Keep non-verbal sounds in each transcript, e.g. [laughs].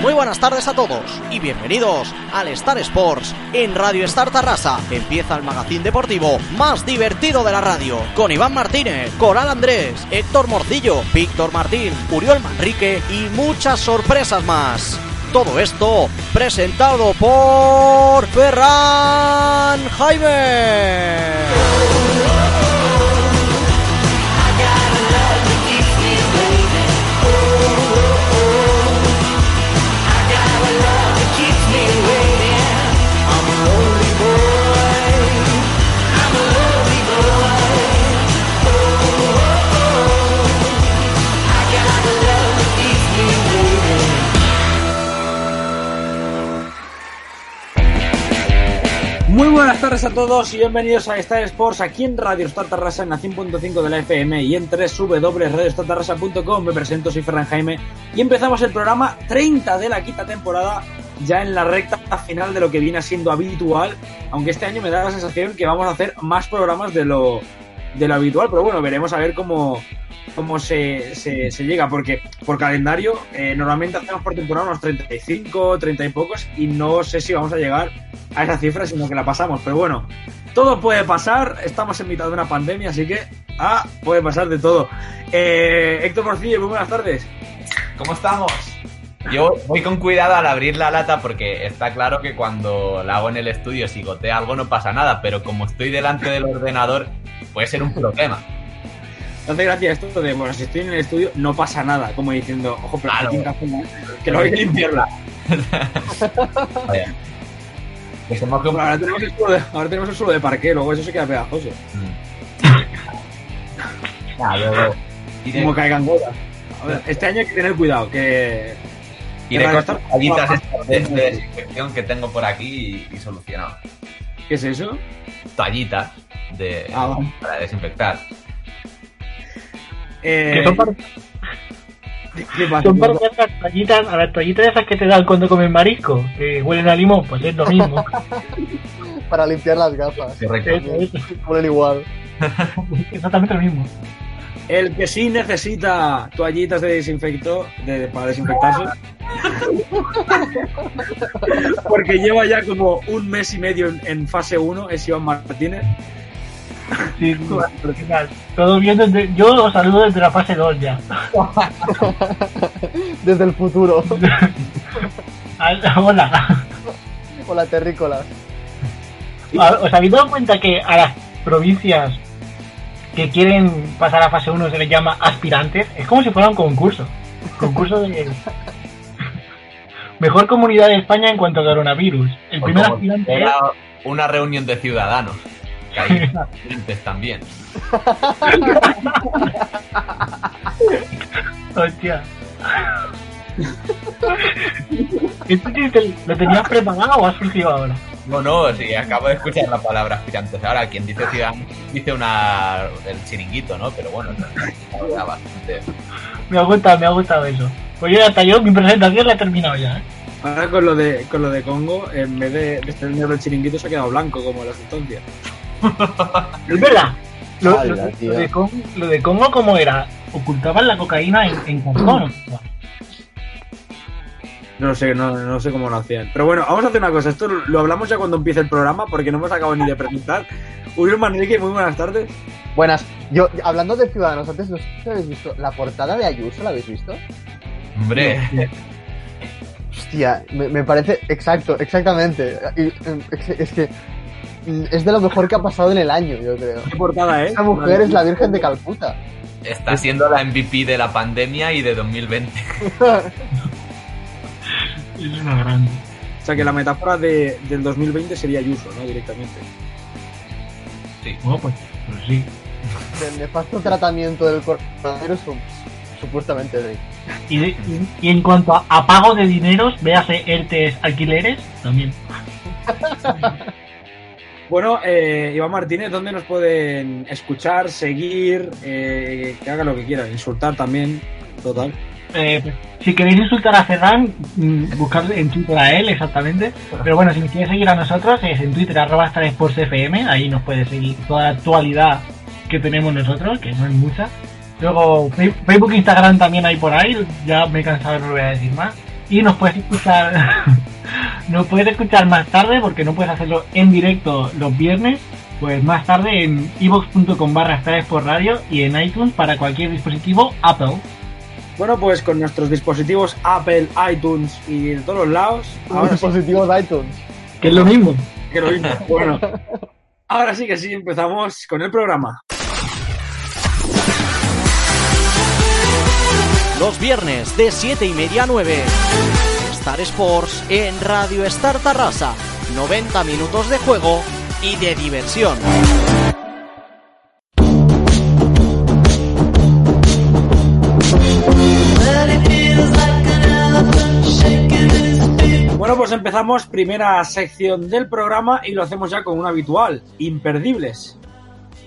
Muy buenas tardes a todos y bienvenidos al Star Sports en Radio Star Tarrasa. Empieza el magazín deportivo más divertido de la radio con Iván Martínez, Coral Andrés, Héctor Morcillo, Víctor Martín, Uriol Manrique y muchas sorpresas más. Todo esto presentado por Ferran Jaime. Buenas tardes a todos y bienvenidos a Star Sports aquí en Radio Star Tarrasa en la 100.5 de la FM y en www.radiostartarrasa.com. Me presento, soy Ferran Jaime y empezamos el programa 30 de la quinta temporada ya en la recta final de lo que viene siendo habitual, aunque este año me da la sensación que vamos a hacer más programas de lo, de lo habitual, pero bueno, veremos a ver cómo, cómo se, se, se llega, porque por calendario eh, normalmente hacemos por temporada unos 35, 30 y pocos y no sé si vamos a llegar a esa cifra, sino que la pasamos, pero bueno, todo puede pasar, estamos en mitad de una pandemia, así que ah, puede pasar de todo. Eh, Héctor Morcillo, muy buenas tardes. ¿Cómo estamos? Yo voy con cuidado al abrir la lata porque está claro que cuando la hago en el estudio, si gotea algo no pasa nada, pero como estoy delante del ordenador, puede ser un problema. No hace gracia esto de, bueno, si estoy en el estudio no pasa nada, como diciendo, ojo, pero Claro. café, ¿no? que no hay [laughs] que limpiarla. Que Bueno, ahora, tenemos el suelo de, ahora tenemos el suelo de parqué, luego eso se queda pegajoso. Luego [laughs] iré, Como caigan gotas. Este año hay que tener cuidado, que iré con las toallitas estas de, de desinfección que tengo por aquí y, y solucionado. ¿Qué es eso? Toallitas de, Ah, para desinfectar. Eh, Que son para, ¿Qué pasa? son para las toallitas, a las toallitas esas que te dan cuando comes marisco, que huelen a limón, pues es lo mismo. [laughs] para limpiar las gafas. Huelen igual. [laughs] exactamente lo mismo. El que sí necesita toallitas de desinfecto de, para desinfectarse. [laughs] Porque lleva ya como un mes y medio en, en fase 1, es Iván Martínez. Sí, sí, ¿qué tal? Todo bien desde, yo os saludo desde la fase 2 ya. [laughs] Desde el futuro. [laughs] Hola. Hola, terrícolas. ¿Os habéis dado cuenta que a las provincias que quieren pasar a fase 1 se les llama aspirantes? Es como si fuera un concurso. Concurso de... Mejor comunidad de España en cuanto a coronavirus. El primer aspirante era una reunión de ciudadanos. Que hay aspirantes también. [laughs] Hostia. ¿Esto lo tenías preparado o ha surgido ahora? No, no, sí, acabo de escuchar la palabra aspirantes. Ahora, quien dice ciudadano dice una el chiringuito, ¿no? Pero bueno, era bastante. Me ha gustado, me ha gustado eso. Pues yo hasta yo mi presentación la he terminado ya. ¿eh? Ahora con lo de, con lo de Congo, en vez de, de estar negro el chiringuito, se ha quedado blanco como la sustancia. [laughs] Es verdad. Lo, de Congo, lo de Congo, ¿cómo era? Ocultaban la cocaína en, en cartón. No sé, no, no sé cómo lo hacían. Pero bueno, vamos a hacer una cosa. Esto lo hablamos ya cuando empiece el programa, porque no hemos acabado ni de presentar. Uriel Manrique, muy buenas tardes. Buenas. Yo, hablando de Ciudadanos, antes no sé si habéis visto la portada de Ayuso, ¿la habéis visto? Hombre, Hostia, me, me parece exacto, exactamente. Eh, Es, que es de lo mejor que ha pasado en el año, yo creo. ¿Qué portada es? Esa mujer es la Virgen de Calcuta. está siendo la MVP de la pandemia y de 2020. [laughs] Es una grande. O sea que la metáfora de, del 2020 sería Ayuso, ¿no? Directamente. Bueno, pues, pues sí. Del nefasto tratamiento del coronavirus, su- supuestamente sí. Y, de- y- y en cuanto a, a pago de dineros, véase ERTES alquileres, también. [laughs] Bueno, eh, Iván Martínez, ¿dónde nos pueden escuchar, seguir, eh, que hagan lo que quieran, insultar también, total? eh, si queréis insultar a Ferran, mm, buscad en Twitter a él exactamente. Pero bueno, si nos quieres seguir a nosotros, es en Twitter arroba FM, ahí nos puedes seguir toda la actualidad que tenemos nosotros, que no es mucha. Luego Facebook e Instagram también hay por ahí, ya me he cansado, no lo voy a decir más. Y nos puedes escuchar, [laughs] nos puedes escuchar más tarde porque no puedes hacerlo en directo los viernes, pues más tarde en ivox.com barra Sports Radio y en iTunes para cualquier dispositivo Apple. Bueno, pues con nuestros dispositivos Apple, iTunes y de todos los lados, ahora dispositivos iTunes. Que es lo mismo. que lo mismo. Bueno, [laughs] ahora sí que sí, empezamos con el programa. Los viernes de 7 y media a 9. Star Sports en Radio Star Tarrasa. 90 minutos de juego y de diversión. Bueno, pues empezamos primera sección del programa y lo hacemos ya con un habitual, imperdibles.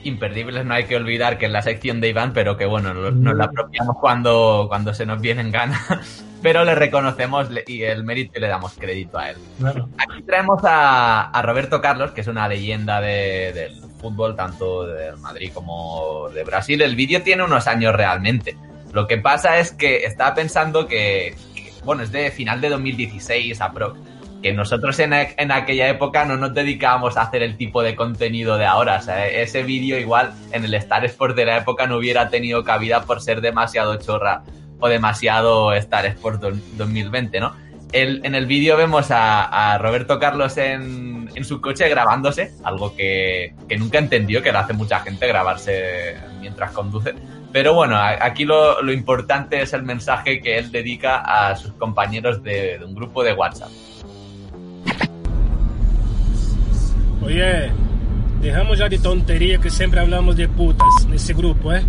Imperdibles no hay que olvidar que es la sección de Iván, pero que bueno, lo- nos la apropiamos cuando, cuando se nos viene en gana. [laughs] Pero le reconocemos y el mérito y le damos crédito a él. Claro. Aquí traemos a, a Roberto Carlos, que es una leyenda de- del fútbol, tanto de Madrid como de Brasil. El vídeo tiene unos años realmente. Lo que pasa es que estaba pensando que, que, bueno, es de final de 2016 aprox. Que nosotros en, aquella época no nos dedicábamos a hacer el tipo de contenido de ahora. O sea, ese vídeo igual en el Star Sports de la época no hubiera tenido cabida por ser demasiado chorra o demasiado Star Sports do- 2020, ¿no? En el vídeo vemos a, Roberto Carlos en, en su coche grabándose, algo que, que nunca entendió, que lo hace mucha gente grabarse mientras conduce. Pero bueno, aquí lo, importante es el mensaje que él dedica a sus compañeros de un grupo de WhatsApp. Oye, dejamos ya de tontería que siempre hablamos de putas nesse grupo, ¿eh?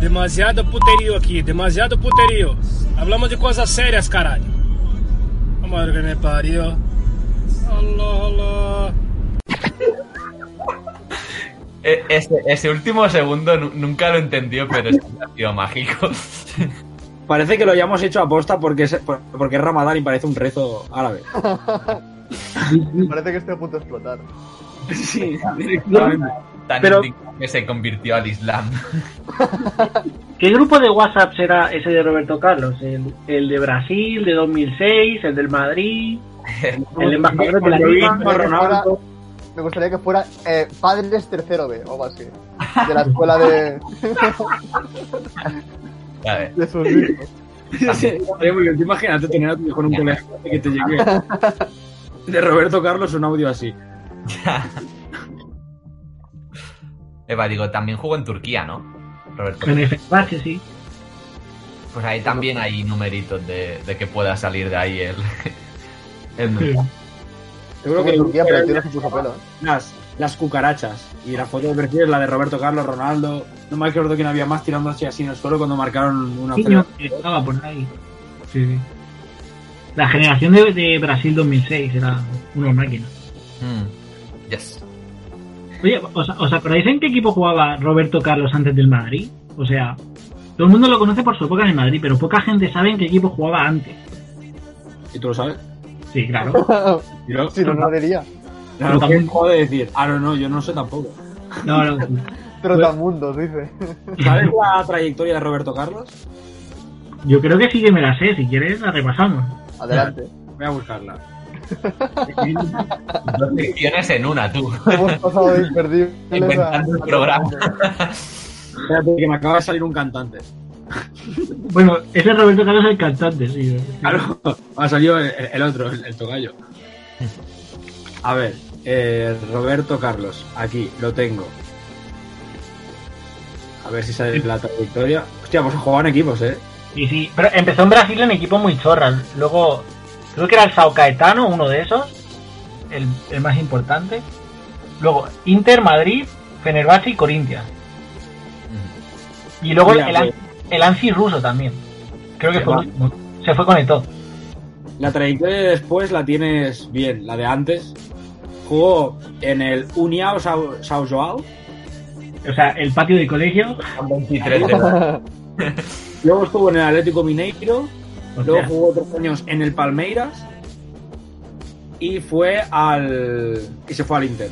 Demasiado puterío aqui, demasiado puterío. Hablamos de cosas serias, caralho. Vamos a ver que me parió. Allah, Allah. [laughs] E- Ese, ese último segundo nu- nunca lo entendió, pero es que ha sido mágico. Parece que lo hayamos hecho aposta porque es, por- porque es Ramadán y parece un rezo árabe. [laughs] Me [laughs] parece que estoy a punto de explotar. Sí, [laughs] directamente. Tan Pero- que se convirtió al Islam. [laughs] ¿Qué grupo de WhatsApp será ese de Roberto Carlos? ¿El, el de Brasil, de 2006, el del Madrid, el embajador de la Liga? Ronaldo, Me gustaría que fuera eh, Padres Tercero B o algo así. De la escuela de, A ver, de sus hijos. Sí, estaría muy bien. Tú Imagínate tener a tu hijo en un colegio y que te llegue de Roberto Carlos un audio así. [laughs] Eva, digo, también jugó en Turquía, ¿no? Roberto. En el Fenerbahce, sí. Pues ahí también hay numeritos de, de que pueda salir de ahí el. [laughs] el Sí. Seguro que en Turquía, pero se puso pelo. ¿eh? las, las cucarachas. Y la foto de perfil es la de Roberto Carlos, Ronaldo. No me acuerdo quién había más tirándose así en el suelo cuando marcaron una que estaba por ahí. Sí, sí. La generación de, de Brasil 2006 era una máquina. Mm, Yes. Oye, ¿os, os acordáis en qué equipo jugaba Roberto Carlos antes del Madrid? O sea, todo el mundo lo conoce por su época en el Madrid, pero poca gente sabe en qué equipo jugaba antes. ¿Y tú lo sabes? Sí, claro. [laughs] Si no, no lo diría. Claro, también puedo decir, ah, no, no, yo no sé tampoco. No, no. [laughs] Trotamundos, dice. [laughs] ¿Sabes la trayectoria de Roberto Carlos? Yo creo que sí que me la sé. Si quieres, la repasamos. Adelante. [laughs] Voy a buscarla. Dos secciones en una, tú. Hemos pasado de imperdibles [laughs] a... Inventando el programa. Espérate, que me acaba de salir un cantante. Bueno, ese es Roberto Carlos el cantante, sí. Claro, ha salido el, el otro, el, el tocayo. A ver, eh, Roberto Carlos, aquí, lo tengo. A ver si sale la trayectoria. Hostia, pues jugaban equipos, ¿eh? Sí, sí. Pero empezó en Brasil en equipo muy chorras. Luego, creo que era el Sao Caetano, uno de esos. El, el más importante. Luego, Inter, Madrid, Fenerbahce y Corinthians. Y luego Mira, el, pues. el Ansi ruso también. Creo que Se fue va. Se fue con el todo. La trayectoria de después la tienes bien, la de antes. Jugó en el Uniao Sao, Sao Joao. O sea, el patio de colegio. Son 23 de edad. [laughs] Luego estuvo en el Atlético Mineiro. Hostia. Luego jugó otros años en el Palmeiras. Y fue al. Y se fue al Inter.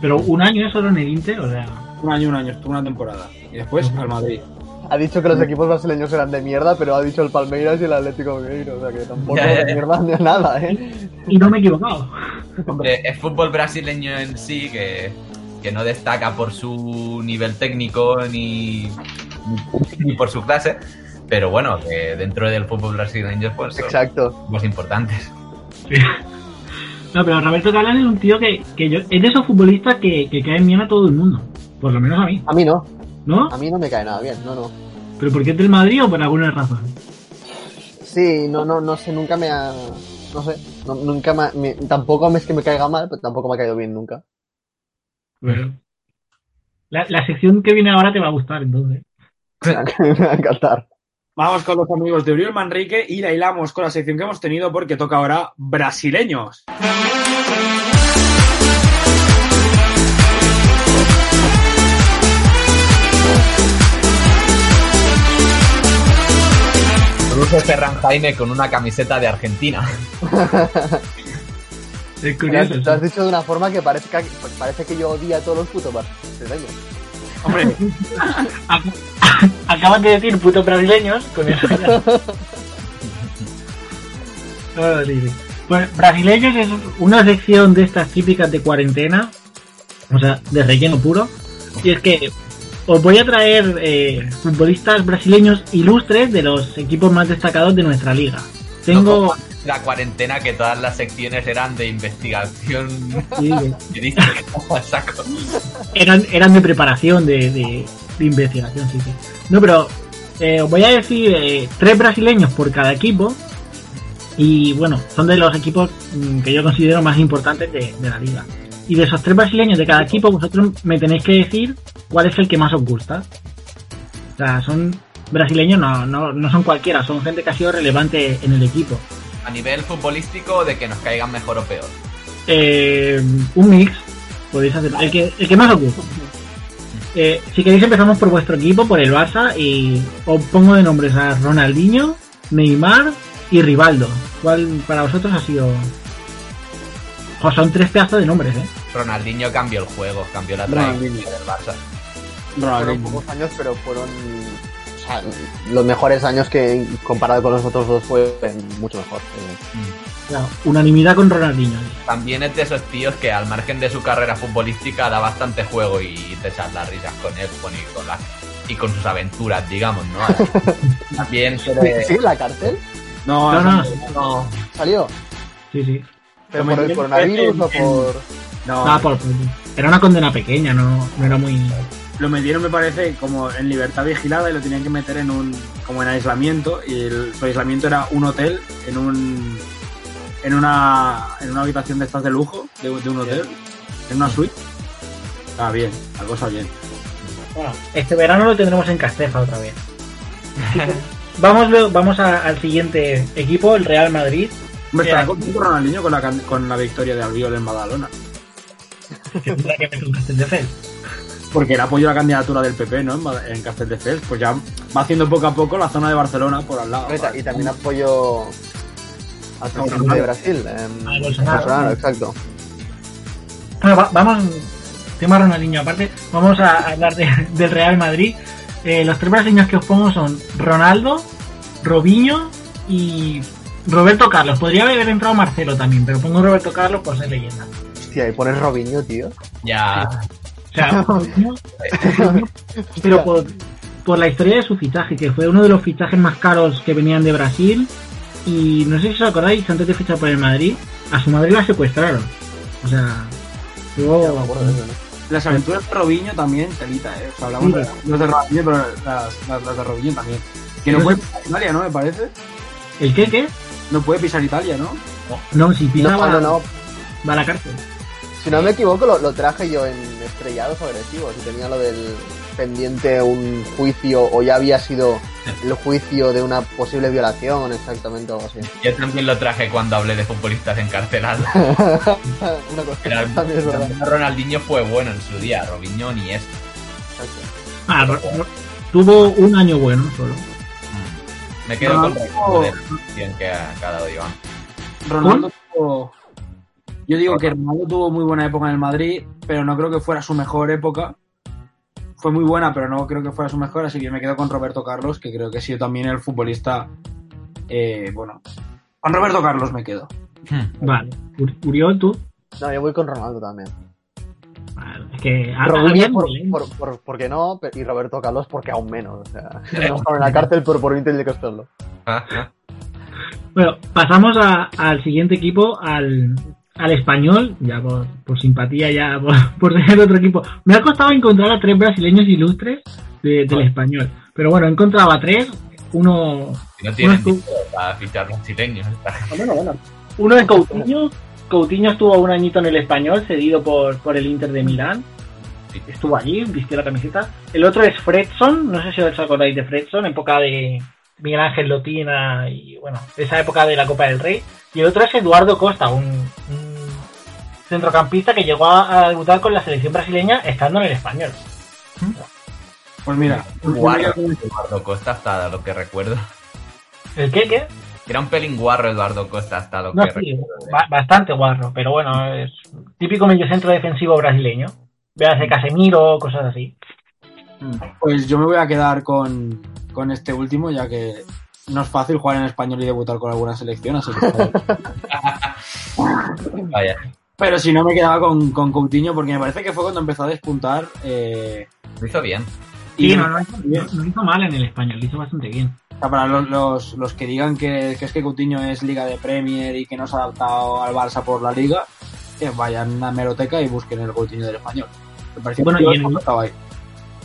Pero un año solo en el Inter, o sea. Un año, un año, estuvo una temporada. Y después al Madrid. Ha dicho que los equipos brasileños eran de mierda, pero ha dicho el Palmeiras y el Atlético Mineiro. O sea que tampoco Ya, ya, de mierda ni nada, ¿eh? Y no me he equivocado. Eh, es fútbol brasileño en sí que, que no destaca por su nivel técnico ni, [laughs] ni por su clase, pero bueno, que dentro del fútbol brasileño pues son Exacto. los importantes. Sí. No, pero Roberto Carlos es un tío que, que yo, es de esos futbolistas que, que caen bien a todo el mundo. Por lo menos a mí, A mí no. ¿no? A mí no me cae nada bien, no, no. ¿Pero por qué es del Madrid o por alguna razón? Sí, no, no, no sé, nunca me ha. No sé, no- nunca me, me- Tampoco es que me caiga mal, pero tampoco me ha caído bien nunca. Bueno. La, la sección que viene ahora te va a gustar, entonces. [laughs] me va a encantar. Vamos con los amigos de Uriel Manrique y la hilamos con la sección que hemos tenido porque toca ahora brasileños. Luce Ferran Jaime con una camiseta de Argentina. [laughs] Es Lo curioso. has, lo has dicho de una forma que parece que, pues parece que yo odio a todos los putos brasileños. Hombre, [laughs] Ac- Acabas de decir putos brasileños con eso ya. Sí, sí. Pues brasileños es una sección de estas típicas de cuarentena, o sea, de relleno puro. Y es que os voy a traer eh, futbolistas brasileños ilustres de los equipos más destacados de nuestra liga. Tengo. No la cuarentena que todas las secciones eran de investigación sí, [laughs] periodística. Saco. eran, eran de preparación, de, de- de investigación, sí, sí. No, pero eh, os voy a decir eh, tres brasileños por cada equipo. Y bueno, son de los equipos mm, que yo considero más importantes de, de la liga. Y de esos tres brasileños de cada equipo, vosotros me tenéis que decir cuál es el que más os gusta. O sea, son brasileños, no, no, no son cualquiera, son gente que ha sido relevante en el equipo. A nivel futbolístico, de que nos caigan mejor o peor. Eh, un mix, podéis hacer el que, el que más os guste. Eh, si queréis empezamos por vuestro equipo, por el Barça, y os pongo de nombres a Ronaldinho, Neymar y Rivaldo. ¿Cuál para vosotros ha sido? Jo, son tres pedazos de nombres, ¿eh? Ronaldinho cambió el juego, cambió la trayectoria del Barça. Fueron Ronaldinho. pocos años, pero fueron. Los mejores años que comparado con los otros dos fue mucho mejor. Eh, Mm. Unanimidad con Ronaldinho. También es de esos tíos que al margen de su carrera futbolística da bastante juego y te echas las risas con él con- y con, las- y con sus aventuras, digamos, ¿no? [laughs] También suele- ¿Sigue en la cárcel? no, No, no, no, ¿Salió? sí, sí. ¿Pero por el coronavirus en- o por.? no. Ah, por- por- era una condena pequeña, no, no era muy... Lo metieron, me parece, como en libertad vigilada y lo tenían que meter en un. como en aislamiento. Y el, su aislamiento era un hotel en un. en una. en una habitación de estas de lujo, de, de un hotel, en una suite. Está bien, la cosa bien. Bueno, este verano lo tendremos en Castefa otra vez. [laughs] Vamos, vamos a- al siguiente equipo, el Real Madrid. Bien. estará contento Ronaldinho con la, con la victoria de Albiol en Badalona. que que ver con Castelldefels. Porque él apoyó la candidatura del PP, ¿no? En, en Castelldefels. Pues ya va haciendo poco a poco la zona de Barcelona por al lado. Y también apoyo al presidente de Brasil. A Bolsonaro. Bolsonaro, exacto. Bueno, va- vamos, tema Ronaldinho aparte, vamos a hablar de- del Real Madrid. Eh, los tres brasileños que os pongo son Ronaldo, Robinho y Roberto Carlos. Podría haber entrado Marcelo también, pero pongo Roberto Carlos por ser leyenda. Hostia, y pones Robinho, tío. ya O sea, Robinho, pero por, por la historia de su fichaje, que fue uno de los fichajes más caros que venían de Brasil. Y no sé si os acordáis, antes de fichar por el Madrid, a su madre la secuestraron. O sea, Ya me acuerdo de eso, ¿no? Las aventuras de Robinho también, telita, ¿eh? O sea, hablamos Sí. de los de Ronaldinho, pero las, las, las de Robinho también. Que no puede pisar Italia, ¿no? Me parece. ¿El qué, qué? No puede pisar Italia, ¿no? No, si pisa No, va, no, no. va a la cárcel. Si no me equivoco, lo, lo traje yo en estrellados agresivos y tenía lo del pendiente un juicio o ya había sido el juicio de una posible violación, exactamente algo así. yo también lo traje cuando hablé de futbolistas encarcelados. [laughs] una cosa Era- también es verdad. Ronaldinho fue bueno en su día, Robinho ni es. Exacto. Ah, tuvo un año bueno solo. Me quedo con Ronaldo- Ronaldo de la posición que ha, que ha dado Iván. Ronaldo tuvo- Yo digo que Ronaldo tuvo muy buena época en el Madrid, pero no creo que fuera su mejor época. Fue muy buena, pero no creo que fuera su mejor, así que me quedo con Roberto Carlos, que creo que ha sido también el futbolista. eh, bueno, con Roberto Carlos me quedo. Vale. Ur- Uriol, tú. No, yo voy con Ronaldo también. Vale, Es que había por, por, por, porque no, y Roberto Carlos porque aún menos. O sea, [laughs] no estaba en la cárcel por, por de Costello. Bueno, pasamos a- al siguiente equipo, al, al español, ya por, por simpatía, ya por, [laughs] por ser otro equipo. Me ha costado encontrar a tres brasileños ilustres de- del español. Pero bueno, he encontrado a tres. Uno, Si no tienen Uno para fichar brasileños. [laughs] uno es Coutinho. Coutinho estuvo un añito en el español, cedido por, por el Inter de Milán. Estuvo allí, vistió la camiseta. El otro es Fredson, no sé si os acordáis de Fredson, época de Miguel Ángel Lotina y bueno, esa época de la Copa del Rey. Y el otro es Eduardo Costa, un, un centrocampista que llegó a, a debutar con la selección brasileña estando en el español. Pues mira, Guarro, Eduardo Costa hasta lo que recuerdo. ¿El qué? ¿Qué? Era un pelín guarro Eduardo Costa hasta lo No, que sí, recuerdo. ba- bastante guarro, pero bueno, es típico mediocentro defensivo brasileño. Véase Casemiro, cosas así. pues yo me voy a quedar con, con este último, ya que no es fácil jugar en español y debutar con alguna selección, así que. [laughs] Vaya. Pero si no, me quedaba con, con Coutinho, porque me parece que fue cuando empezó a despuntar. eh, Lo hizo bien. y Sí, no, no, hizo- mal en el español, lo hizo bastante bien. O sea, para los, los, los que digan que, que es que Coutinho es Liga de Premier y que no se ha adaptado al Barça por la Liga, que vayan a Meroteca y busquen el Coutinho del español. Me pareció Bueno, que y en- estaba ahí.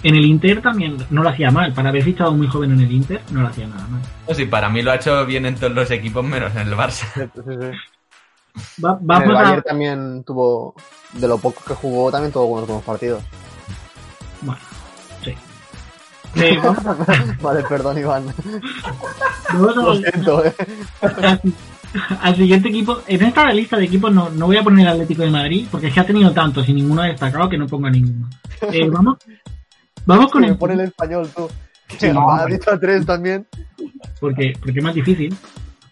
En el Inter también no lo hacía mal. Para haber fichado muy joven en el Inter, no lo hacía nada mal. Sí, para mí lo ha hecho bien en todos los equipos menos en el Barça. Sí, sí, sí. Va- En el a... Bayern también tuvo, de lo poco que jugó, también tuvo buenos, buenos partidos. Bueno, sí. Eh, [laughs] vamos a- [laughs] vale, perdón, Iván. vamos a- Lo siento, eh. al, [laughs] al siguiente equipo. En esta lista de equipos no, no voy a poner el Atlético de Madrid, porque es que ha tenido tantos y ninguno ha destacado que no ponga ninguno. Eh, vamos, vamos con Me el... pone el español, tú. Sí, no, ha dicho a tres también. porque, porque es más difícil.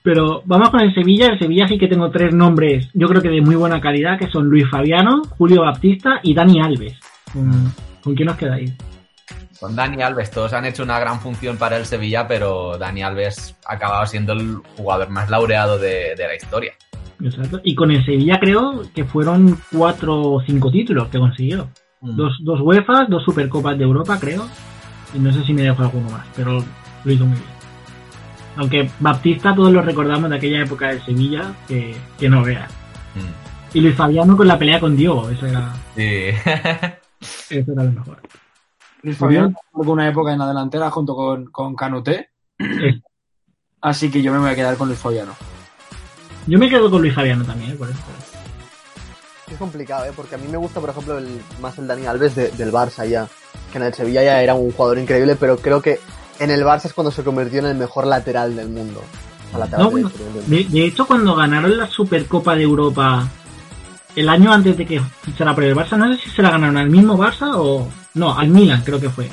Pero vamos con el Sevilla. El Sevilla sí que tengo tres nombres, yo creo que de muy buena calidad, que son Luis Fabiano, Julio Baptista y Dani Alves. ¿Con, ¿con quién os quedáis? Con Dani Alves, todos han hecho una gran función para el Sevilla, pero Dani Alves ha acabado siendo el jugador más laureado de, de la historia. Exacto. Y con el Sevilla creo que fueron cuatro o cinco títulos que consiguió. Mm. Dos, dos UEFA, dos Supercopas de Europa, creo. Y no sé si me dejo alguno más, pero lo hizo muy bien. Aunque Baptista todos lo recordamos de aquella época del Sevilla, que, que no veas. Mm. Y Luis Fabiano con la pelea con Diogo, eso era, Sí. [laughs] eso era lo mejor. Luis Fabián tuvo una época en la delantera junto con, con Canuté. Sí. Así que yo me voy a quedar con Luis Fabiano. Yo me quedo con Luis Fabiano también, ¿eh? por eso. Es complicado, ¿eh? Porque a mí me gusta, por ejemplo, el, más el Dani Alves de- del Barça ya. Que en el Sevilla ya era un jugador increíble, pero creo que en el Barça es cuando se convirtió en el mejor lateral del mundo. Lateral No, bueno, de hecho, cuando ganaron la Supercopa de Europa el año antes de que fichara por el Barça, no sé si se la ganaron al mismo Barça o... No, al Milan creo que fue.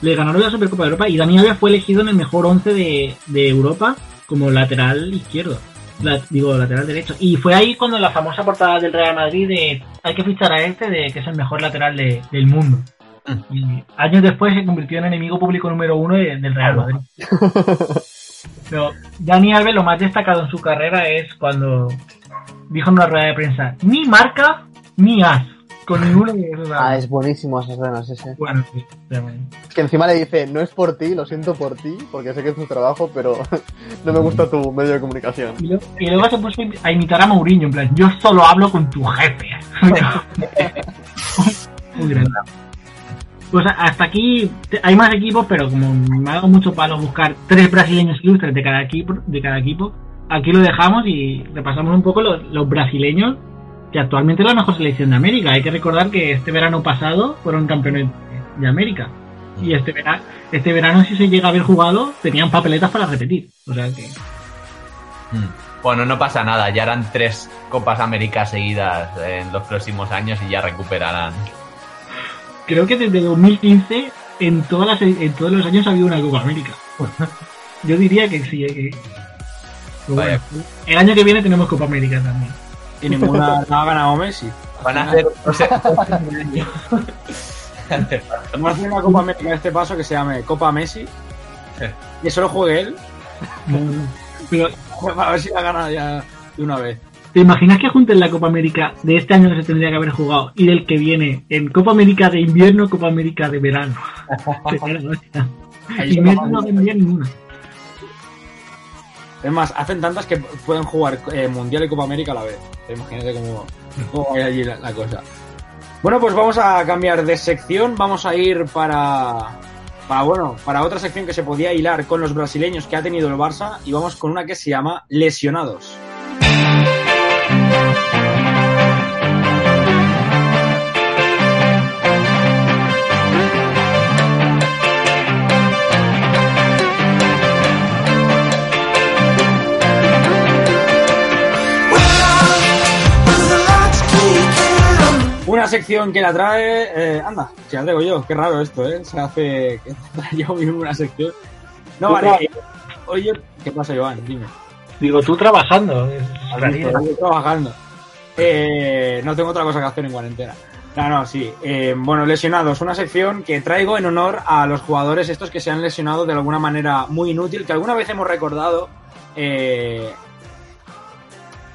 Le ganaron la Supercopa de Europa y Dani Alves fue elegido en el mejor 11 de, de Europa como lateral izquierdo. La- digo, lateral derecho. Y fue ahí cuando la famosa portada del Real Madrid de hay que fichar a este de que es el mejor lateral de- del mundo. Y años después se convirtió en enemigo público número uno de- del Real Madrid. Pero Dani Alves lo más destacado en su carrera es cuando dijo en una rueda de prensa, ni marca ni as, con ninguno de esos. Ah, es buenísimo esas escenas, ese. Bueno, sí. Es que encima le dice, no es por ti, lo siento por ti, porque sé que es tu trabajo, pero [laughs] no me gusta tu medio de comunicación. Y, luego, y luego se puso a imitar a Mourinho, en plan, yo solo hablo con tu jefe. [laughs] Muy grande. Pues hasta aquí hay más equipos, pero como me ha dado mucho palo buscar tres brasileños ilustres de cada equipo, de cada equipo, aquí lo dejamos y repasamos un poco los, los brasileños que actualmente es la mejor selección de América. Hay que recordar que este verano pasado fueron campeones de América. Y este, vera- este verano, si se llega a haber jugado, tenían papeletas para repetir. O sea que Mm. Bueno, no pasa nada, ya harán tres Copas América seguidas en los próximos años y ya recuperarán. creo que desde 2015 en, todas las, en todos los años ha habido una Copa América. [laughs] Yo diría que sí. eh, que- bueno. El año que viene tenemos Copa América también. Y ninguna [laughs] no ha ganado Messi. Van a hacer. no sé, [laughs] Vamos a hacer una Copa América de este paso que se llame Copa Messi. Que solo juegue él. [laughs] Pero, A ver si la gana ya de una vez. ¿te imaginas que junten la Copa América de este año que se tendría que haber jugado y del que viene en Copa América de invierno, Copa América de verano? La y Messi no tendría ninguna. Es más, hacen tantas que pueden jugar eh, Mundial y Copa América a la vez. Imagínate cómo, va allí la, la cosa. Bueno, pues vamos a cambiar de sección. Vamos a ir para, para, bueno, para otra sección que se podía hilar con los brasileños que ha tenido el Barça. Y vamos con una que se llama Lesionados. Una sección que la trae. eh, anda, si la traigo yo, qué raro esto, ¿eh? Se hace que [laughs] yo mismo una sección. No, vale. oye, ¿qué pasa, Joan? Dime. Digo, tú trabajando. rarísimo. Estoy trabajando. Eh, no tengo otra cosa que hacer en cuarentena. No, no, sí. Eh, bueno, lesionados. Una sección que traigo en honor a los jugadores estos que se han lesionado de alguna manera muy inútil, que alguna vez hemos recordado eh,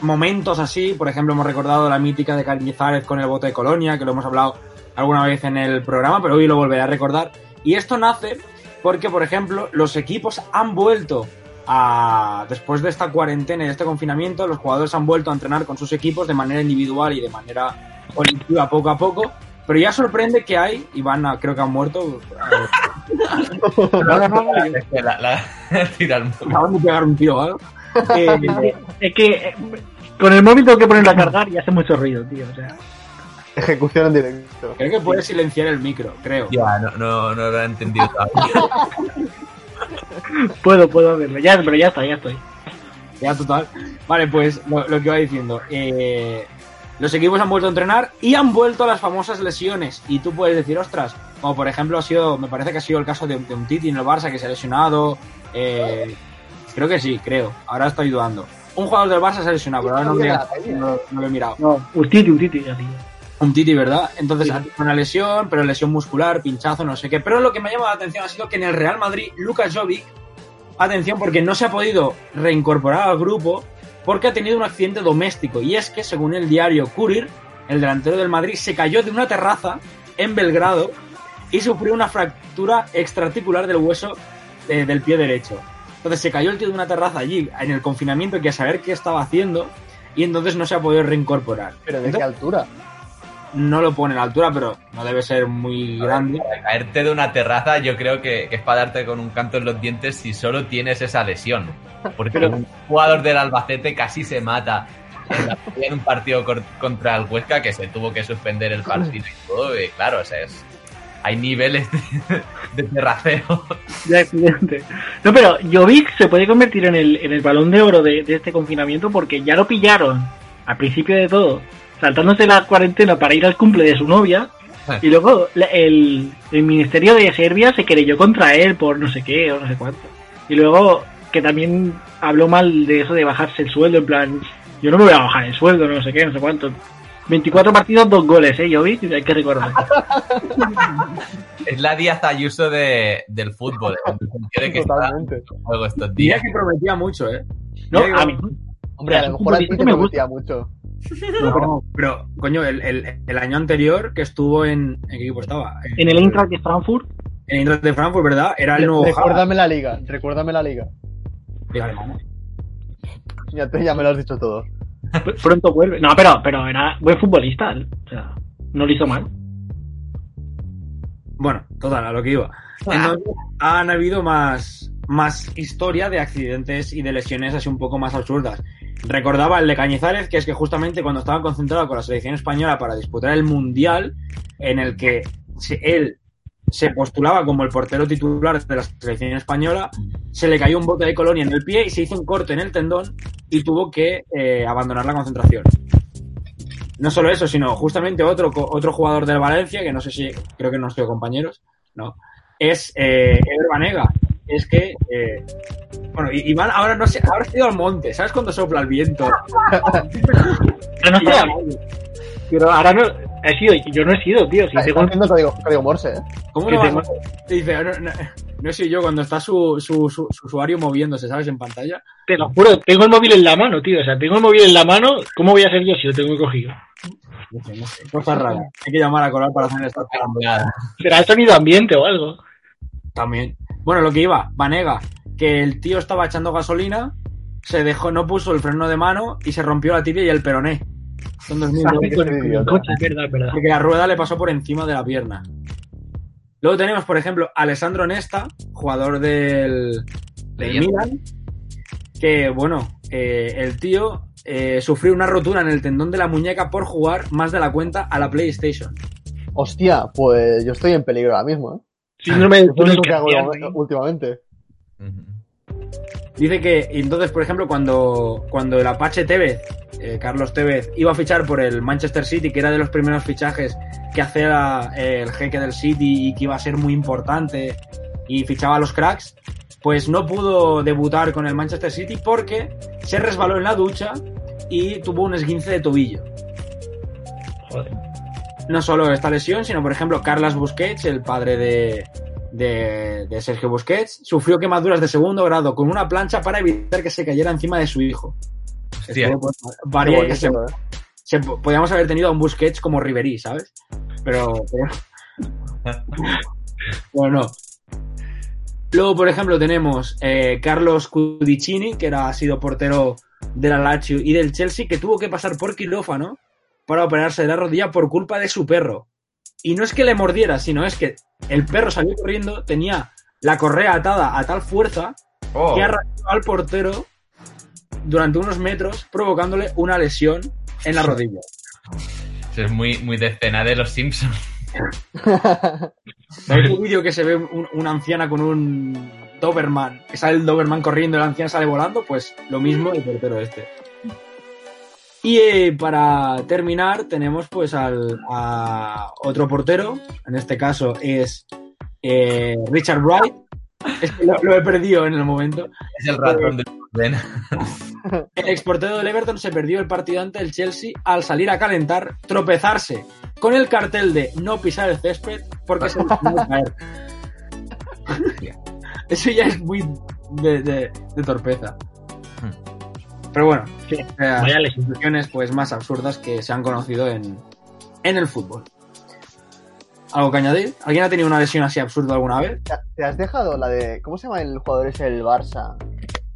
momentos así. Por ejemplo, hemos recordado la mítica de Cañizares con el bote de Colonia, que lo hemos hablado alguna vez en el programa, pero hoy lo volveré a recordar. Y esto nace porque, por ejemplo, los equipos han vuelto a, después de esta cuarentena y de este confinamiento, los jugadores han vuelto a entrenar con sus equipos de manera individual y de manera colectiva poco a poco. Pero ya sorprende que hay, y van a, creo que han muerto, acaban de pegar un tiro algo. Eh, Es que eh, con el móvil tengo que ponerlo a cargar y hace mucho ruido, tío. O sea, Ejecución en directo. creo que puedes silenciar el micro, creo. Ya, no, no, no lo he entendido todavía. [laughs] puedo, puedo verlo. Ya, pero ya está, ya estoy. Ya, total. Vale, pues lo, lo que iba diciendo. eh, los equipos han vuelto a entrenar y han vuelto a las famosas lesiones. Y tú puedes decir, ostras, como por ejemplo ha sido, me parece que ha sido el caso de, de un Titi en el Barça que se ha lesionado. eh, creo que sí, creo. Ahora estoy dudando. Un jugador del Barça se ha lesionado, pero ahora no, me- no- no lo he mirado. No, un titi, un titi, ya digo. Un Titi, ¿verdad? Entonces ha tenido una lesión, pero lesión muscular, pinchazo, no sé qué. Pero lo que me ha llamado la atención ha sido que en el Real Madrid, Lucas Jovic, atención, porque no se ha podido reincorporar al grupo porque ha tenido un accidente doméstico. Y es que, según el diario Curir, el delantero del Madrid se cayó de una terraza en Belgrado y sufrió una fractura extraarticular del hueso eh, del pie derecho. Entonces se cayó el tío de una terraza allí en el confinamiento que a saber qué estaba haciendo y entonces no se ha podido reincorporar. ¿Pero de qué altura? no lo pone en la altura, pero no debe ser muy grande. Para caerte de una terraza, yo creo que, que es para darte con un canto en los dientes si solo tienes esa lesión. Porque un jugador del Albacete casi se mata en, la- en un partido contra el Huesca que se tuvo que suspender el partido y todo. Y claro, o sea, es- hay niveles de, de terraceo. Ya accidente. No, pero Jovic se puede convertir en el, en el balón de oro de, de este confinamiento porque ya lo pillaron al principio de todo, saltándose la cuarentena para ir al cumple de su novia. Y luego el, el ministerio de Serbia se querelló contra él por no sé qué o no sé cuánto. Y luego que también habló mal de eso de bajarse el sueldo, en plan, yo no me voy a bajar el sueldo, no sé qué, no sé cuánto. 24 partidos, dos goles, ¿eh, Jovic? Hay que recordar. Es la Díaz Ayuso de, del fútbol. el sentido de que Totalmente. en juego estos días. que prometía mucho, ¿eh? No, a mí, Hombre, a lo mejor a ti te me prometía mucho. No, pero, pero, coño, el, el- el año anterior que estuvo en. ¿En qué equipo estaba? En el Eintracht de Frankfurt, En Eintracht de Frankfurt, ¿verdad? Era el nuevo. Recuérdame la liga, recuérdame la liga. Haaland. Liga alemana. Ya, te- ya me lo has dicho todo. Pr- [laughs] pronto vuelve. No, pero, pero era buen futbolista. O sea, no lo hizo mal. Bueno, total, a lo que iba. Entonces, han habido más, más historia de accidentes y de lesiones así un poco más absurdas. Recordaba el de Cañizares, que es que justamente cuando estaba concentrado con la selección española para disputar el Mundial, en el que él se postulaba como el portero titular de la selección española, se le cayó un bote de colonia en el pie y se hizo un corte en el tendón y tuvo que eh, abandonar la concentración. No solo eso, sino justamente otro, otro jugador del Valencia, que no sé si, creo que no estoy compañeros, ¿no? Es eh, Ever Banega. Es que eh, Bueno, y- Iván ahora no sé, ahora ha ido al monte, ¿sabes cuando sopla el viento? [laughs] [laughs] Pero no pero ahora no he sido, yo no he sido, tío. Si tengo haciendo código, código Morse, ¿eh? ¿Cómo no te vas a- Te dice, no, no, no soy yo cuando está su, su, su- su usuario moviéndose, ¿sabes? En pantalla. Te lo juro, tengo el móvil en la mano, tío. O sea, tengo el móvil en la mano. ¿Cómo voy a ser yo si lo tengo cogido? No sé, no sé, cosas raras. Hay que llamar a Coral para hacer esta. ¿Será el sonido ambiente o algo? También. Bueno, lo que iba, Vanega, que el tío estaba echando gasolina, se dejó, no puso el freno de mano y se rompió la tibia y el peroné. Son dos mil Ah, dólares. qué Con el idiota. coche, verdad, verdad. Porque la rueda le pasó por encima de la pierna. Luego tenemos, por ejemplo, Alessandro Nesta, jugador del. Milan, que, bueno, eh, el tío eh, sufrió una rotura en el tendón de la muñeca por jugar más de la cuenta a la PlayStation. Hostia, pues yo estoy en peligro ahora mismo, ¿eh? Síndrome de Eso es túnel lo que hago últimamente. Ujú. Dice que, entonces, por ejemplo, cuando, cuando el Apache Tevez, eh, Carlos Tevez, iba a fichar por el Manchester City, que era de los primeros fichajes que hacía eh, el jeque del City y que iba a ser muy importante y fichaba a los cracks, pues no pudo debutar con el Manchester City porque se resbaló en la ducha y tuvo un esguince de tobillo. Joder. No solo esta lesión, sino por ejemplo Carlas Busquets, el padre de, de, de Sergio Busquets, sufrió quemaduras de segundo grado con una plancha para evitar que se cayera encima de su hijo. Pues, Qué varia- bonito, se- ¿eh? se- podíamos haber tenido a un Busquets como Ribery, ¿sabes? [laughs] Pero, no. Luego, por ejemplo, tenemos eh, Carlos Cudicini, que era, ha sido portero de la Lazio y del Chelsea, que tuvo que pasar por quirófano para operarse de la rodilla por culpa de su perro. Y no es que le mordiera, sino es que el perro salió corriendo, tenía la correa atada a tal fuerza Oh, que arrastró al portero durante unos metros, provocándole una lesión en la rodilla. eso es muy, muy de escena de los Simpsons. [laughs] ¿Sabéis un vídeo que se ve un- una anciana con un Doberman? Que sale el Doberman corriendo y la anciana sale volando, pues lo mismo el portero este. Y eh, para terminar tenemos pues al, a otro portero, en este caso es eh, Richard Wright. Es que lo, lo he perdido en el momento. Es el ratón de orden. [laughs] El exportero del Everton se perdió el partido ante el Chelsea al salir a calentar, tropezarse con el cartel de no pisar el césped porque se iba a caer. [laughs] Eso ya es muy de, de- de torpeza. Pero bueno, Sí, Vaya lesión. situaciones pues más absurdas que se han conocido en, en el fútbol. ¿Algo que añadir? ¿Alguien ha tenido una lesión así absurda alguna vez? ¿Te- ¿Te has dejado la de. ¿Cómo se llama el jugador ese del Barça?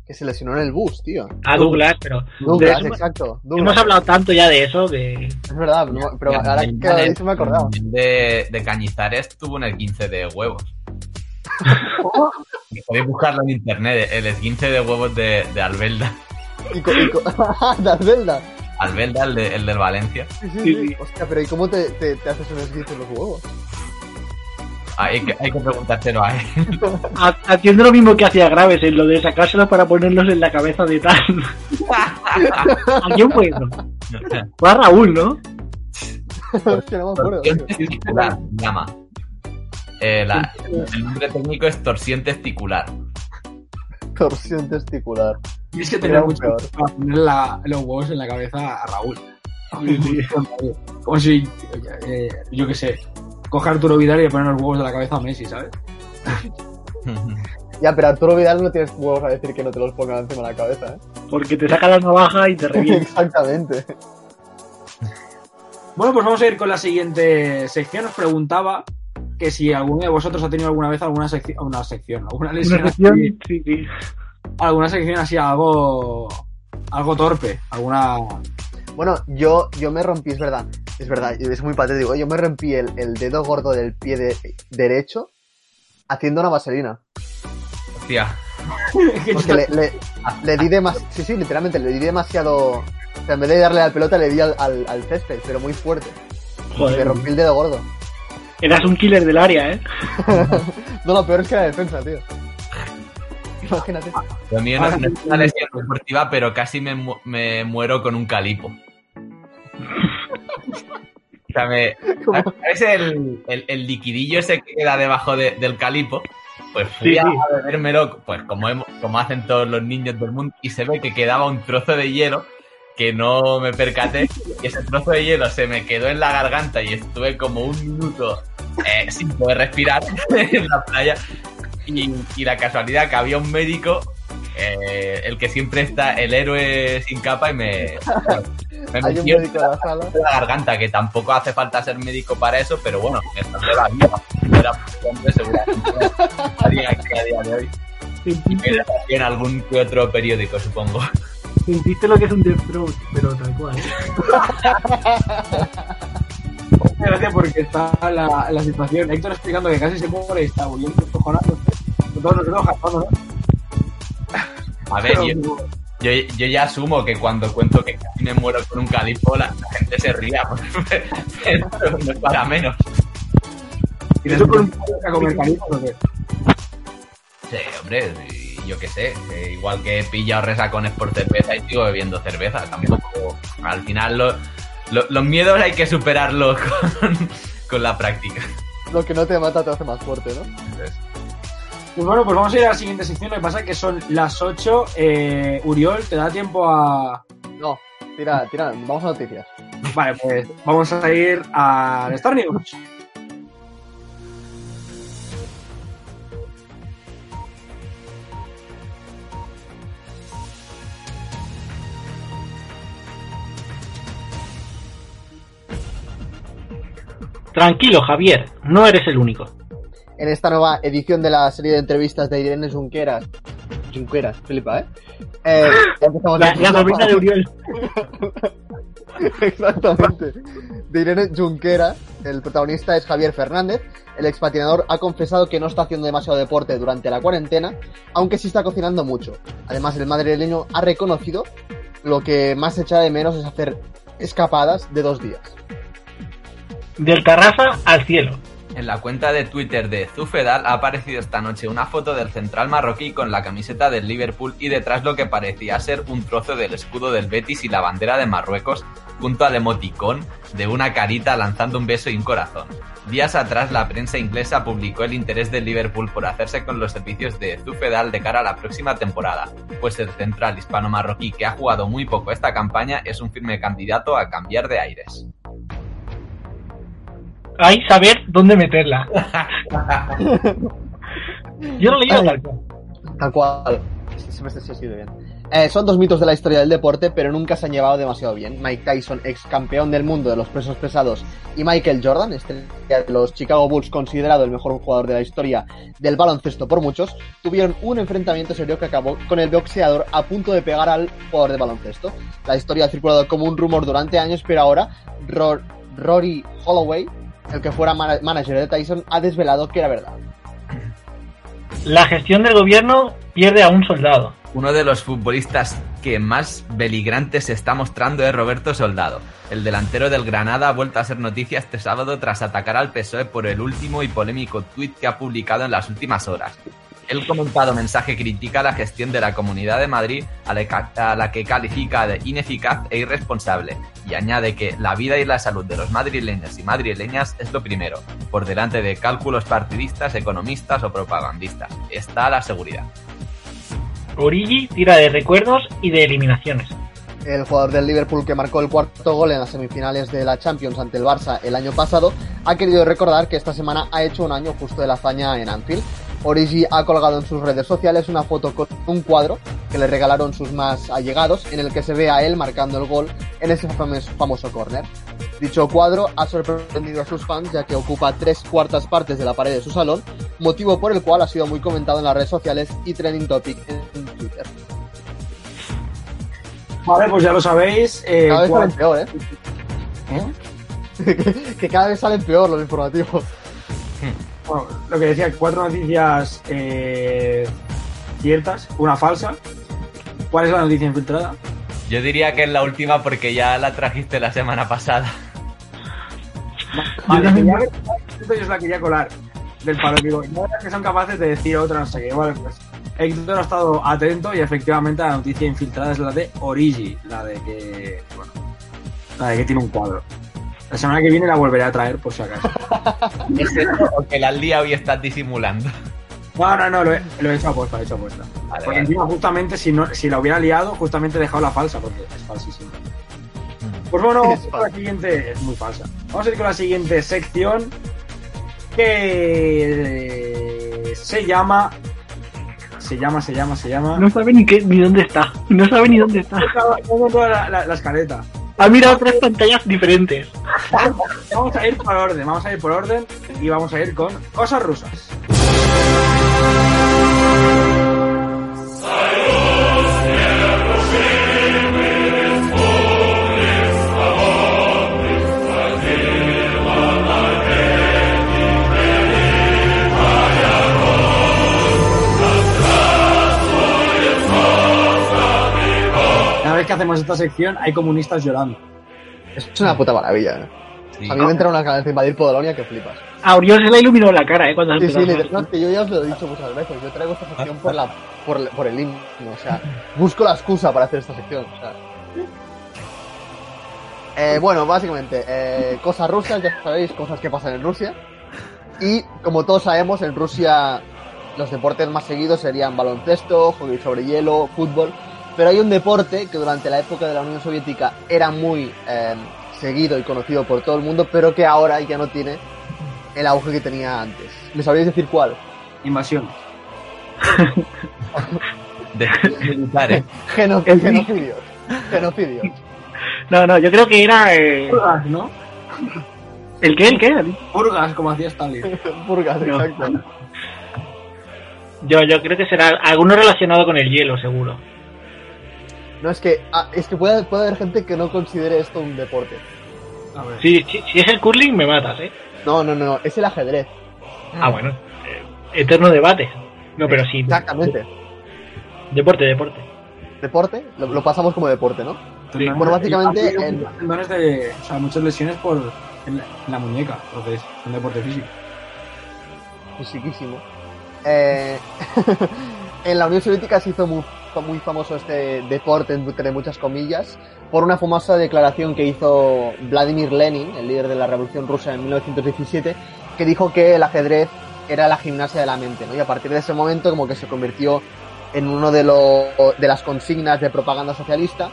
Que se lesionó en el bus, tío. A Douglas, pero. Douglas, eso- exacto. Douglas. Hemos hablado tanto ya de eso, de. Es verdad, no- pero ahora que lo he dicho me he acordado. De, de Cañizares tuvo un esguince de huevos. [laughs] Podéis buscarlo en internet, el esguince de huevos de, de Albelda. Y co- y co- [laughs] de Albelda. Albelda, el, de- el del Valencia. Sí, sí, Sí. Hostia, pero ¿y cómo te, te, te haces un esguince en los huevos? Hay que, hay que preguntárselo a él. Ha- Haciendo lo mismo que hacía Graves, en lo de sacárselo para ponerlos en la cabeza de tal. ¿A quién fue eso? Fue a Raúl, ¿no? Hostia, no me acuerdo. Testicular, llama. Eh, la- el nombre técnico es torsión testicular. Torsión testicular. Tienes que Era tener un mucho peor. para poner la- los huevos en la cabeza a Raúl. [laughs] Como si, eh, yo qué sé, coge a Arturo Vidal y le poner los huevos de la cabeza a Messi, ¿sabes? Ya, pero Arturo Vidal no tienes huevos a decir que no te los pongan encima de la cabeza, ¿eh? Porque te saca la navaja y te revienta. [laughs] Exactamente. Bueno, pues vamos a ir con la siguiente sección. Os preguntaba que si alguno de vosotros ha tenido alguna vez alguna sección, una sección, alguna lesión, Una sí, sí. Alguna sección así algo, algo torpe, alguna. Bueno, yo, yo me rompí, es verdad, es verdad, es muy patético. Yo me rompí el, el dedo gordo del pie de- derecho haciendo una vaselina. Hostia. [laughs] Porque le, le, le di demasiado, sí, sí, literalmente, le di demasiado, o sea, en vez de darle a la pelota le di al, al, al césped, pero muy fuerte. Me Joder, rompí el dedo gordo. eras un killer del área, ¿eh? [laughs] No, lo peor es que era defensa, tío. Imagínate. Lo mío no, es una lesión deportiva, pero casi me, mu- me muero con un calipo. [laughs] O sea, me, ¿sabes el, el, el liquidillo ese que queda debajo de- del calipo? Pues fui Sí, a bebérmelo, pues como, hemos- como hacen todos los niños del mundo, y se ve que quedaba un trozo de hielo que no me percaté, y ese trozo de hielo se me quedó en la garganta y estuve como un minuto eh, sin poder respirar [laughs] en la playa. Y, y la casualidad que había un médico, eh, el que siempre está, el héroe sin capa, y me, me Hay un metió médico en la sala. en la garganta, que tampoco hace falta ser médico para eso, pero bueno, me salvé la vida. No era hombre seguramente a día de hoy. Sentiste, Era en algún que otro periódico, supongo. sentiste lo que es un Death Throat, pero tal cual. [laughs] Gracias porque está la, la situación. Héctor explicando que casi se muere y está volviendo cojonando. Todos nos jalando, ¿no? A ver, yo, yo, yo ya asumo que cuando cuento que casi me muero con un calipo, la, la gente se ría, [laughs] pero no es para menos. ¿Y eso con un comer calizos o qué? Sí, hombre, yo qué sé, eh, igual que he pillado resacones por cerveza y sigo bebiendo cerveza, tampoco. Al final, lo- lo- los miedos hay que superarlos [laughs] con, con la práctica. Lo que no te mata te hace más fuerte, ¿no? Pues bueno, pues vamos a ir a la siguiente sección. Lo que pasa es que son las 8. Eh, Uriol, ¿te da tiempo a...? No, tira, tira, vamos a noticias. Vale, pues vamos a ir al Star News. Tranquilo, Javier, no eres el único. En esta nueva edición de la serie de entrevistas de Irene Junqueras. Junqueras, flipa, ¿eh? eh ya [laughs] empezamos La, la- de Uriol. [laughs] Exactamente. De Irene Junqueras, el protagonista es Javier Fernández. El expatinador ha confesado que no está haciendo demasiado deporte durante la cuarentena, aunque sí está cocinando mucho. Además, el madrileño ha reconocido lo que más echa de menos es hacer escapadas de dos días. Del Tarrasa al cielo. En la cuenta de Twitter de Zufedal ha aparecido esta noche una foto del central marroquí con la camiseta del Liverpool y detrás lo que parecía ser un trozo del escudo del Betis y la bandera de Marruecos, junto al emoticón de una carita lanzando un beso y un corazón. Días atrás la prensa inglesa publicó el interés del Liverpool por hacerse con los servicios de Zufedal de cara a la próxima temporada, pues el central hispano-marroquí que ha jugado muy poco esta campaña es un firme candidato a cambiar de aires. Hay saber dónde meterla. Yo no le digo Ay. tal cual. Tal cual. Se ha sido bien. Eh, son dos mitos de la historia del deporte, pero nunca se han llevado demasiado bien. Mike Tyson, ex campeón del mundo de los pesos pesados, y Michael Jordan, estrella de los Chicago Bulls, considerado el mejor jugador de la historia del baloncesto por muchos, tuvieron un enfrentamiento serio que acabó con el boxeador a punto de pegar al jugador de baloncesto. La historia ha circulado como un rumor durante años, pero ahora Ro- Rory Holloway, el que fuera mana- manager de Tyson, ha desvelado que era verdad. La gestión del gobierno pierde a un soldado. Uno de los futbolistas que más beligrante se está mostrando es Roberto Soldado. El delantero del Granada ha vuelto a ser noticia este sábado tras atacar al PSOE por el último y polémico tuit que ha publicado en las últimas horas. El comentado mensaje critica la gestión de la Comunidad de Madrid a la, ca- a la que califica de ineficaz e irresponsable y añade que la vida y la salud de los madrileños y madrileñas es lo primero, por delante de cálculos partidistas, economistas o propagandistas. Está la seguridad. Origi tira de recuerdos y de eliminaciones. el jugador del Liverpool que marcó el cuarto gol en las semifinales de la Champions ante el Barça el año pasado, ha querido recordar que esta semana ha hecho un año justo de la hazaña en Anfield. Origi ha colgado en sus redes sociales una foto con un cuadro que le regalaron sus más allegados, en el que se ve a él marcando el gol en ese famos- famoso córner. Dicho cuadro ha sorprendido a sus fans ya que ocupa tres cuartas partes de la pared de su salón, motivo por el cual ha sido muy comentado en las redes sociales y trending topic en Twitter. Vale, pues ya lo sabéis. eh, Cada vez salen peor, ¿eh? ¿Eh? [laughs] que cada vez salen peor los informativos. Bueno, lo que decía, cuatro noticias eh, ciertas, una falsa. ¿Cuál es la noticia infiltrada? Yo diría que es la última porque ya la trajiste la semana pasada. Vale, que ya yo os la quería colar del palo. Digo, no es que son capaces de decir otra, no sé qué. Vale, pues Héctor ha estado atento y efectivamente la noticia infiltrada es la de Origi, la de que, bueno, la de que tiene un cuadro. La semana que viene la volveré a traer por si acaso. ¿Es [laughs] eso o que la has liado y estás disimulando? No, no, no, lo he, lo he hecho apuesta, lo he hecho apuesta. Vale, porque vale. encima, justamente, si, no, si la hubiera liado, justamente he dejado la falsa, porque es falsísima. Pues bueno, [laughs] vamos Es a ir con la siguiente. Es muy falsa. Vamos a ir con la siguiente sección. Que se llama. Se llama, se llama, se llama. No sabe ni, qué, ni dónde está. No sabe ni dónde está. Tengo toda la, la- la escaleta. Ha mirado tres pantallas diferentes. Vamos a ir por orden, vamos a ir por orden y vamos a ir con cosas rusas. Vez que hacemos esta sección hay comunistas llorando. Es una puta maravilla. ¿eh? Sí. A mí me entra una cabeza de invadir Polonia que flipas. A Oriol se le iluminó la cara, ¿eh? Cuando Sí, sí, yo ya os lo he dicho muchas veces. Yo traigo esta sección por, la, por, por el himno. O sea, busco la excusa para hacer esta sección. O sea. Eh, bueno, básicamente, eh, cosas rusas, ya sabéis, cosas que pasan en Rusia. Y como todos sabemos, en Rusia los deportes más seguidos serían baloncesto, hockey sobre hielo, fútbol. Pero hay un deporte que durante la época de la Unión Soviética era muy eh, seguido y conocido por todo el mundo, pero que ahora ya no tiene el auge que tenía antes. ¿Me sabríais decir cuál? Invasión. [laughs] De militares. Geno- genocidios. Genocidios. No, no, yo creo que era. eh, Purgas, ¿no? ¿El qué? ¿El qué? Purgas, como hacía Stalin. [laughs] Purgas, No. exacto. Yo, yo creo que será alguno relacionado con el hielo, seguro. No, es que, ah, es que puede, puede haber gente que no considere esto un deporte. A ver. Si, si, si es el curling, me matas, ¿eh? No, no, no, no, es el ajedrez. Ah, bueno. eh, eterno debate. No, pero sí. Exactamente. Deporte, deporte. Deporte, lo, lo pasamos como deporte, ¿no? Tendones- bueno, básicamente, hay en- de, o sea, muchas lesiones por en la, en la muñeca, entonces es un deporte físico. Fisiquísimo. Eh, [laughs] en la Unión Soviética se hizo muy, muy famoso este deporte, entre muchas comillas, por una famosa declaración que hizo Vladimir Lenin, el líder de la Revolución Rusa en 1917, que dijo que el ajedrez era la gimnasia de la mente. Y a partir de ese momento como que se convirtió en uno de, los de las consignas de propaganda socialista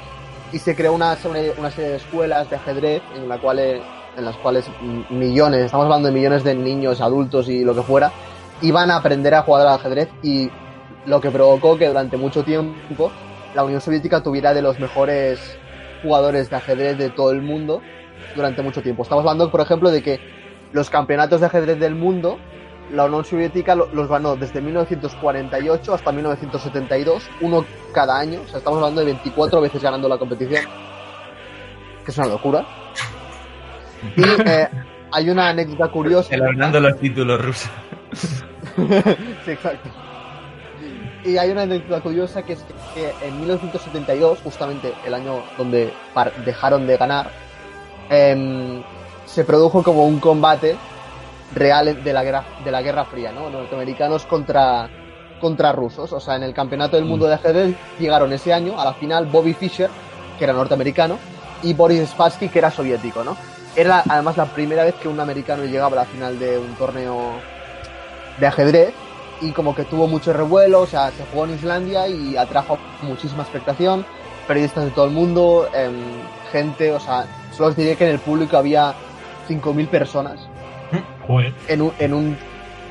y se creó una, una serie de escuelas de ajedrez en, la cual, en las cuales millones, estamos hablando de millones de niños, adultos y lo que fuera, iban a aprender a jugar al ajedrez y lo que provocó que durante mucho tiempo la Unión Soviética tuviera de los mejores jugadores de ajedrez de todo el mundo durante mucho tiempo. Estamos hablando, por ejemplo, de que los campeonatos de ajedrez del mundo, la Unión Soviética lo- los ganó desde 1948 hasta 1972, uno cada año. O sea, estamos hablando de 24 veces ganando la competición, que es una locura. Y eh, hay una anécdota [laughs] curiosa. Celebrando los títulos rusos. [laughs] sí, exacto. Y hay una anécdota curiosa que es que en 1972, justamente el año donde dejaron de ganar, em, se produjo como un combate real de la guerra, de la Guerra Fría, ¿no? Norteamericanos contra, contra rusos. O sea, en el Campeonato del Mundo de Ajedrez llegaron ese año a la final Bobby Fischer, que era norteamericano, y Boris Spassky, que era soviético, ¿no? Era además la primera vez que un americano llegaba a la final de un torneo de ajedrez y como que tuvo mucho revuelo, o sea, se jugó en Islandia y atrajo muchísima expectación, periodistas de todo el mundo, em, gente, o sea, solo os diré que en el público había 5.000 personas Joder. en, un, en, un,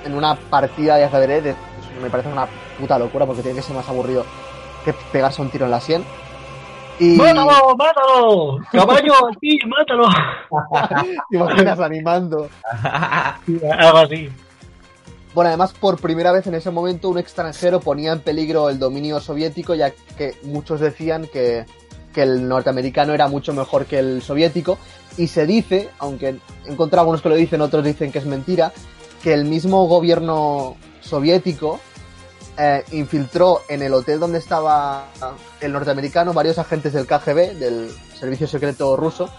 en una partida de ajedrez, de- me parece una puta locura porque tiene que ser más aburrido que pegarse un tiro en la sien. Y ¡Mátalo! ¡Mátalo! ¡Caballo! ¡Sí! ¡Mátalo! [laughs] te imaginas animando. [laughs] Algo así. Bueno, además, por primera vez en ese momento, un extranjero ponía en peligro el dominio soviético, ya que muchos decían que, el norteamericano era mucho mejor que el soviético. Y se dice, aunque he encontrado algunos que lo dicen, otros dicen que es mentira, que el mismo gobierno soviético eh, infiltró en el hotel donde estaba el norteamericano varios agentes del KGB, del Servicio Secreto Ruso,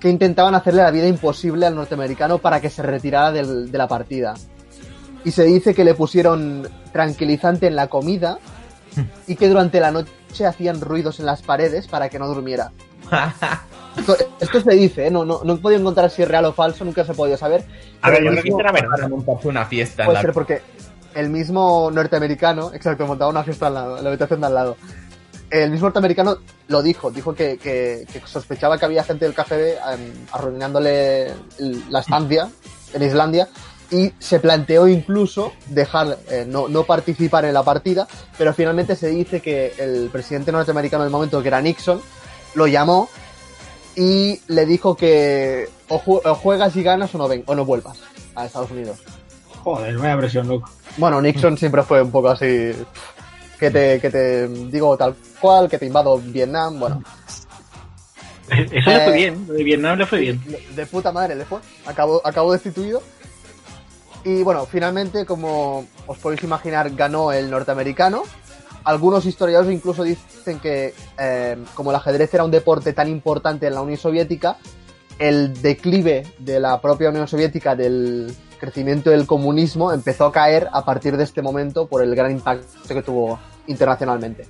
que intentaban hacerle la vida imposible al norteamericano para que se retirara de la partida y se dice que le pusieron tranquilizante en la comida [laughs] y que durante la noche hacían ruidos en las paredes para que no durmiera. Esto, esto se dice, ¿eh? no, no, no he podido encontrar si es real o falso, nunca se ha podido saber. A ver, yo creo que será verdad. Montarse una fiesta en puede la ser porque el mismo norteamericano, exacto, montaba una fiesta en la habitación de al lado. El mismo norteamericano lo dijo, dijo que, que- que sospechaba que había gente del KGB em, arruinándole la estancia en Islandia y se planteó incluso dejar, eh, no, no participar en la partida, pero finalmente se dice que el presidente norteamericano del momento, que era Nixon, lo llamó y le dijo que o, ju- o juegas y ganas o no, ven, o no vuelvas a Estados Unidos. Joder, vaya presión, loco. Bueno, Nixon siempre fue un poco así. Que te, que te digo tal cual, que te invado Vietnam. Bueno, [laughs] Eso le Eh, fue bien, lo de Vietnam le fue bien. de puta madre le fue. Acabó, acabó destituido. Y bueno, finalmente, como os podéis imaginar, ganó el norteamericano. Algunos historiadores incluso dicen que, eh, como el ajedrez era un deporte tan importante en la Unión Soviética, el declive de la propia Unión Soviética del crecimiento del comunismo empezó a caer a partir de este momento por el gran impacto que tuvo internacionalmente.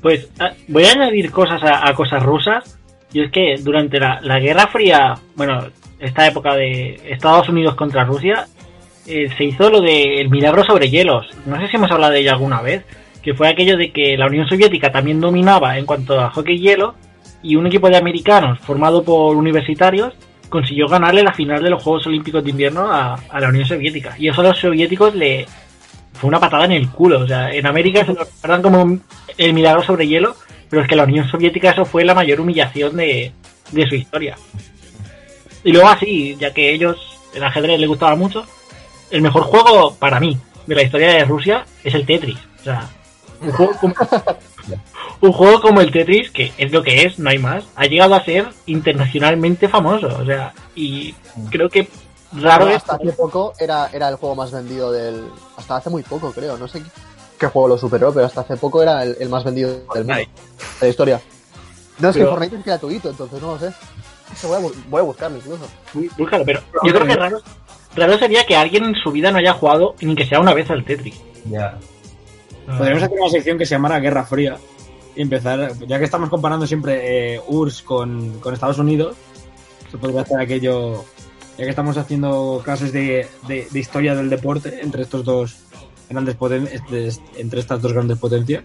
Pues ah, voy a añadir cosas a, a cosas rusas. Y es que durante la, la Guerra Fría, bueno, esta época de Estados Unidos contra Rusia, eh, se hizo lo del milagro sobre hielos. No sé si hemos hablado de ello alguna vez. Que fue aquello de que la Unión Soviética también dominaba en cuanto a hockey hielo. Y un equipo de americanos formado por universitarios consiguió ganarle la final de los Juegos Olímpicos de Invierno a, a la Unión Soviética. Y eso a los soviéticos le, fue una patada en el culo. O sea, en América se lo recuerdan como el milagro sobre hielo, pero es que la Unión Soviética eso fue la mayor humillación de, de su historia. Y luego así, ya que ellos, el ajedrez les gustaba mucho, el mejor juego para mí de la historia de Rusia es el Tetris. O sea, un juego como, [laughs] un juego como el Tetris, que es lo que es, no hay más, ha llegado a ser internacionalmente famoso. O sea, y creo que raro Pero es hasta hace poco era, era el juego más vendido del. Hasta hace muy poco, creo. No sé qué, juego lo superó, pero hasta hace poco era el, el más vendido del mundo. De la historia. No, es que Pero- Fortnite es gratuito, entonces no lo sé. Es que Voy a, voy a buscarlo incluso. Búscalo, pero yo creo que raro, raro sería que alguien en su vida no haya jugado ni que sea una vez al Tetris. Ya. Podríamos hacer una sección que se llamara Guerra Fría y empezar, ya que estamos comparando siempre eh, URSS con, con Estados Unidos, se podría hacer aquello, ya que estamos haciendo clases de, de- de historia del deporte entre estos dos grandes poten- este- entre estas dos grandes potencias.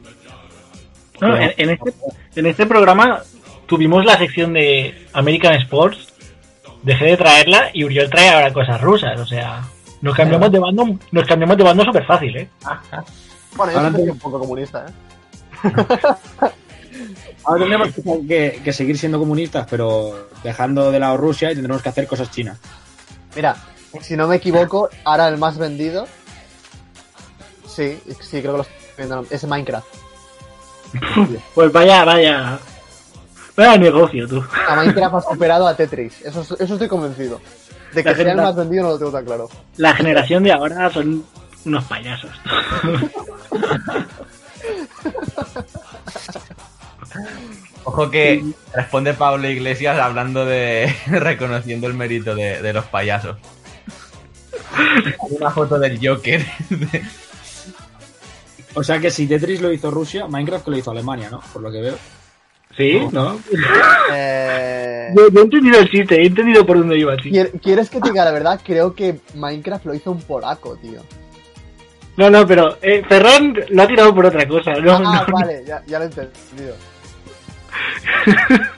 No, en, en este, en este programa tuvimos la sección de American Sports, dejé de traerla y Uriol trae ahora cosas rusas, o sea, nos cambiamos de bando, nos cambiamos de bando súper fácil, ¿eh? [laughs] Bueno, yo Ahora soy un poco comunista, ¿eh? [laughs] Ahora tendremos que, que- que seguir siendo comunistas, pero dejando de lado Rusia y tendremos que hacer cosas chinas. Mira, si no me equivoco, ahora el más vendido. Sí, sí, creo que lo estoy viendo. Es Minecraft. [laughs] Pues vaya, vaya, vaya negocio tú. A Minecraft [laughs] ha superado a Tetris. Eso, eso estoy convencido. De que La sea el más vendido no lo tengo tan claro. La generación de ahora son unos payasos. [laughs] Ojo que responde Pablo Iglesias hablando de. [laughs] reconociendo el mérito de, de los payasos. Hay una foto del Joker. O sea que si Tetris lo hizo Rusia, Minecraft que lo hizo Alemania, ¿no? Por lo que veo. ¿Sí? ¿No? Eh, Yo, yo he entendido el chiste, he entendido por dónde iba, sí. ¿quier- ¿Quieres que te diga la verdad? Creo que Minecraft lo hizo un polaco, tío. No, no, pero eh, Ferran lo ha tirado por otra cosa. No, ah, no. vale, ya, ya lo he entendido. [laughs]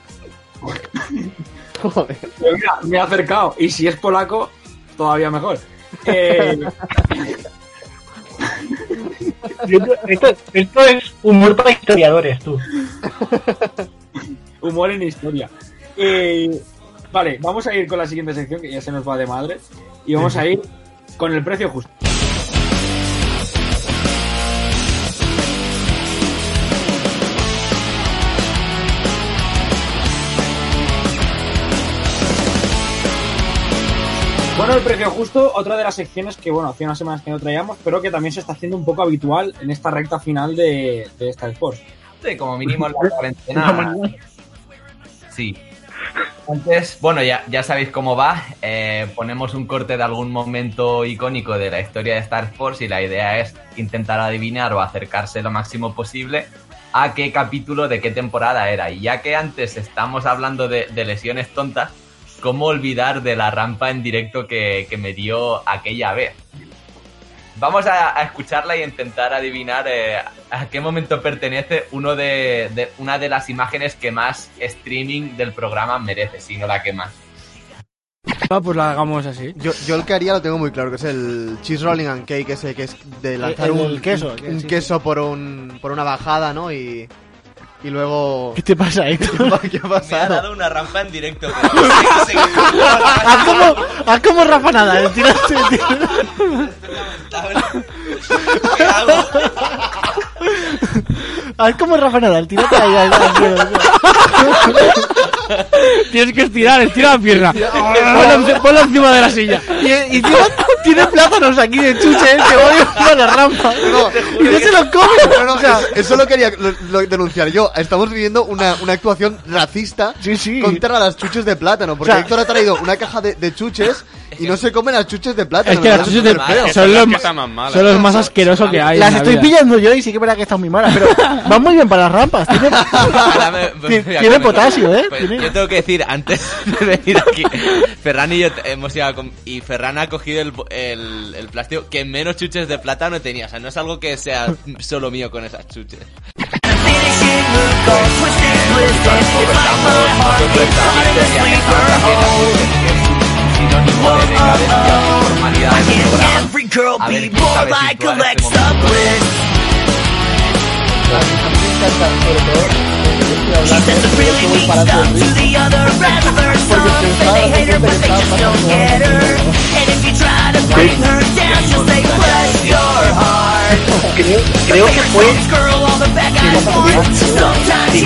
Joder. Pero mira, me he acercado. Y si es polaco, todavía mejor. Eh, [laughs] Esto, es humor para historiadores, tú. [laughs] humor en historia. Eh, vale, vamos a ir con la siguiente sección, que ya se nos va de madre. Y vamos a ir con el precio justo. Bueno, el precio justo, otra de las secciones que, bueno, hace unas semanas que no traíamos, pero que también se está haciendo un poco habitual en esta recta final de, de Star Sports. Sí, como mínimo en la [laughs] cuarentena. Sí. Antes, bueno, ya, ya sabéis cómo va. eh, ponemos un corte de algún momento icónico de la historia de Star Force y la idea es intentar adivinar o acercarse lo máximo posible a qué capítulo de qué temporada era. Y ya que antes estamos hablando de, de lesiones tontas, ¿cómo olvidar de la rampa en directo que, que me dio aquella vez? Vamos a, a escucharla y intentar adivinar eh, a qué momento pertenece uno de, de- una de las imágenes que más streaming del programa merece, si no la que más. Ah, pues la hagamos así. Yo, yo el que haría lo tengo muy claro, que es el cheese rolling and cake, ese que es de lanzar el un, del queso, un, un sí. queso por un por una bajada, ¿no? Y, y luego... ¿Qué te pasa, Héctor? ¿Qué ha Me ha pasado? dado una rampa en directo. pero sé. Haz como, haz como Rafa Nadal, tírate, tírate. ¿Qué hago? Haz como Rafa Nadal, tírate ahí, ahí, ahí, ahí. [laughs] Tienes que estirar, estira la pierna. Ponlo, enci- ponlo encima de la silla. Y, y tiene, tiene plátanos aquí de chuche que voy a la rampa. [laughs] y no se los come. No, no, O sea, eso, lo quería lo- lo denunciar yo. Estamos viviendo una, una actuación racista Sí, sí. contra las chuches de plátano. Porque O sea- Héctor ha traído una caja de, de chuches [laughs] y no se comen las chuches de plátano. es que las chuches de. Esas son son los, más son los más asquerosos que hay. en Las la estoy vida. pillando yo y sí que es verdad que están muy malas, pero van muy bien para las rampas. Tiene, Tiene- potasio, ¿eh? Pues Tiene- Yo tengo que decir, antes [laughs] de venir aquí, Ferran y yo hemos ido a com- y Ferran ha cogido el, el, el plástico que menos chuches de plátano tenía. O sea, no es algo que sea solo mío con esas chuches. Sinónimo de decadencia y formalidad del programa. A ver, ¿quién sabe situar este momento? Sobre todo, Creo, creo que fue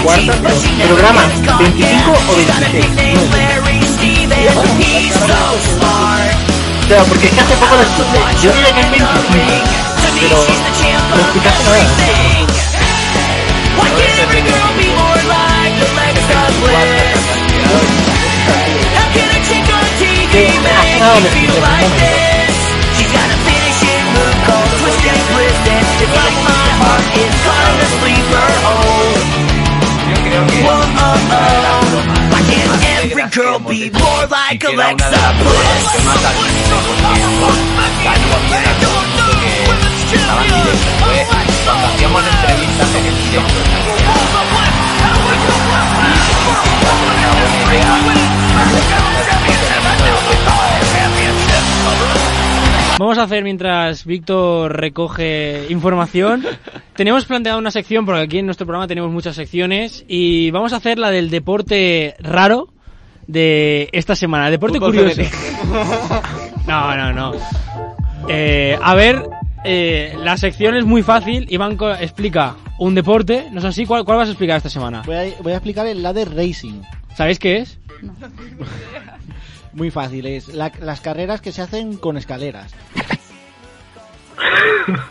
cuarta, pero programa 25 o 26. Claro, porque es que hace poco lo escuché. Yo diría que es 25, pero lo explicaste nada. Yo creo que una de las bromas más negras que hemos hecho y que era una de las bromas que más ha visto porque salió bien a todo el mundo que estaba en directo fue cuando hacíamos entrevistas en el directo Vamos a hacer mientras Víctor recoge información. tenemos planteado una sección, porque aquí en nuestro programa tenemos muchas secciones, y vamos a hacer la del deporte raro de esta semana. Deporte Fútbol curioso. [laughs] No, no, no. Eh, a ver, eh, la sección es muy fácil. Iván explica un deporte, ¿no es así? ¿Cuál, cuál vas a explicar esta semana? Voy a, voy a explicar el ladder racing. ¿Sabéis qué es? Muy fácil, es la- las carreras que se hacen con escaleras.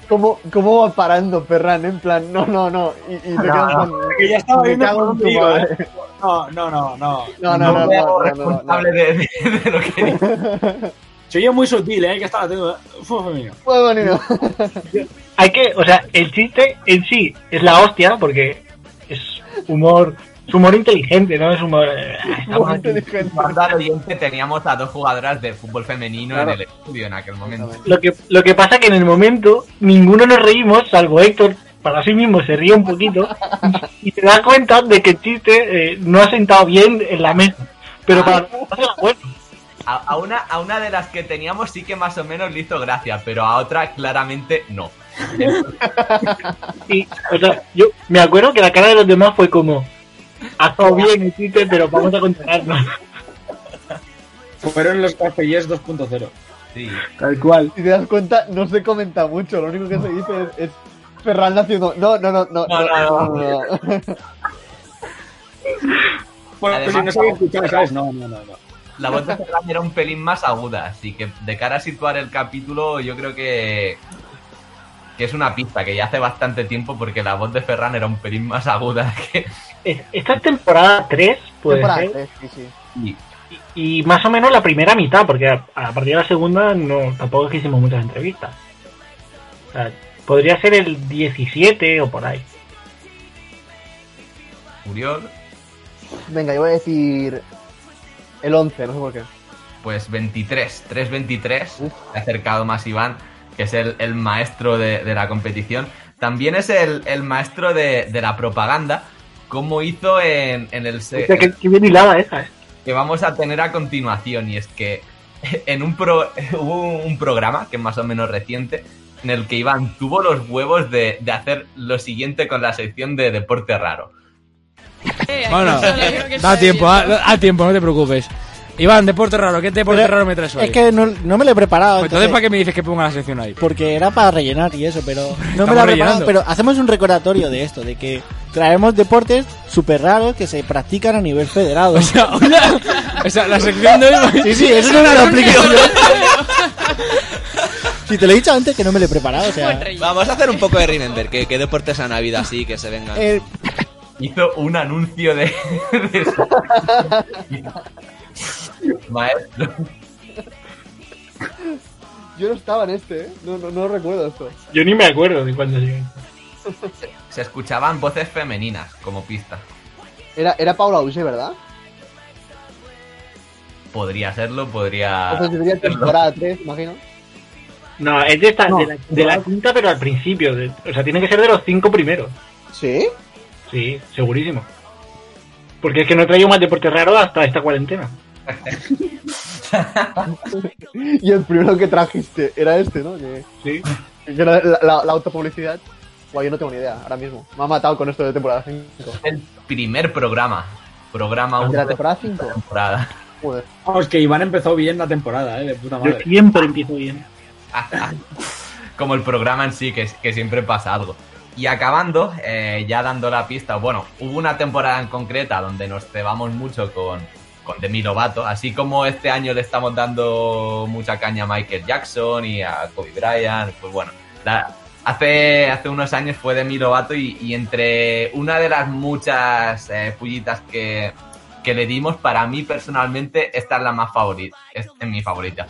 ¿Cómo, ¿Cómo va parando Ferran? En plan, no, no, no. Y, y te quedas con- Que ya estaba viendo. ¿eh? No, no, no, no. No, no, no, no, no, no, no, de, de- de ¿eh? Fue mío. Muy bonito. Hay que, o sea, el chiste en sí es la hostia porque es humor, es humor inteligente, ¿no? Es humor. eh, estamos al oyente teníamos a dos jugadoras de fútbol femenino Claro. en el estudio en aquel momento. Lo que, lo que pasa que en el momento ninguno nos reímos, salvo Héctor, para sí mismo se ríe un poquito [laughs] y te das cuenta de que el chiste eh, no ha sentado bien en la mesa. Pero para era bueno. A, a una, a una de las que teníamos sí que más o menos le hizo gracia, pero a otra claramente no. [laughs] Y, o sea, yo me acuerdo que la cara de los demás fue como, ha estado bien el chiste, pero vamos a controlarnos. Fueron los cafés 2.0. Sí. Tal cual. Si te das cuenta, no se comenta mucho. Lo único que se dice es, es Ferran haciendo. No, no, no, no. No, no, no. no. Bueno, Además, si no se había escuchado, ¿sabes? No, no, no. no. La voz de Ferran era un pelín más aguda, así que de cara a situar el capítulo, yo creo que, que es una pista que ya hace bastante tiempo porque la voz de Ferran era un pelín más aguda que. Es- Esta es temporada 3, puede Temporada ser. sí, sí. y- Y más o menos la primera mitad, porque a, a partir de la segunda no tampoco es que hicimos muchas entrevistas. O sea, podría ser el 17 o por ahí. Uriol, Venga, yo voy a decir. El 11, no sé por qué. pues 23, 3-23, Uf. he acercado más Iván. que es el, el maestro de, de la competición, también es el, el maestro de, de la propaganda, como hizo en, en el... qué bien hilada esa, ¿eh? que vamos a tener a continuación y es que [laughs] en un pro, [laughs] hubo un programa que es más o menos reciente en el que Iván tuvo los huevos de, de hacer lo siguiente con la sección de deporte raro. Bueno, da tiempo, da, da tiempo, no te preocupes. Iván, deporte raro, ¿qué deporte Pero raro me traes hoy? Es que no, no me lo he preparado. Pues entonces, ¿para qué me dices que ponga la sección ahí? Porque era para rellenar y eso, pero no me lo he preparado. Pero hacemos un recordatorio de esto, de que traemos deportes súper raros que se practican a nivel federado. O sea, una- o sea, la sección de hoy... Sí, sí, eso no lo explico yo. Si te lo he dicho antes que no me lo he preparado, o sea... Vamos a hacer un poco de Remember. ¿Qué, qué deportes han habido así que se vengan? eh, Hizo un anuncio de... [laughs] de- [laughs] Maestro. Yo no estaba en este, ¿eh? No, no, no recuerdo esto. Yo ni me acuerdo de cuándo llegué. Se escuchaban voces femeninas como pista. Era, era Paula Use, ¿verdad? Podría serlo, podría... Entonces sería temporada 3, imagino. No, es de, esta, No, de, la, de la quinta, pero al principio. de- o sea, tiene que ser de los cinco primeros. ¿Sí? Sí, segurísimo. Porque es que no he traído más deporte raro hasta esta cuarentena. [laughs] Y el primero que trajiste era este, ¿no? Que, Sí. que era la, la, la autopublicidad. Buah, yo no tengo ni idea, ahora mismo. Me ha matado con esto de temporada 5. El primer programa. Programa ¿De 1 la de temporada la 5? temporada. Joder. Vamos, que Iván empezó bien la temporada, ¿eh? De puta Yo madre. siempre empiezo bien. [laughs] como el programa en sí, que, que siempre pasa algo. Y acabando, eh, ya dando la pista, bueno, hubo una temporada en concreta donde nos cebamos mucho con, con Demi Lovato, así como este año le estamos dando mucha caña a Michael Jackson y a Kobe Bryant, pues bueno, hace, hace unos años fue Demi Lovato y, entre una de las muchas eh, pullitas que, que le dimos, para mí personalmente, esta es la más favorita, es mi favorita.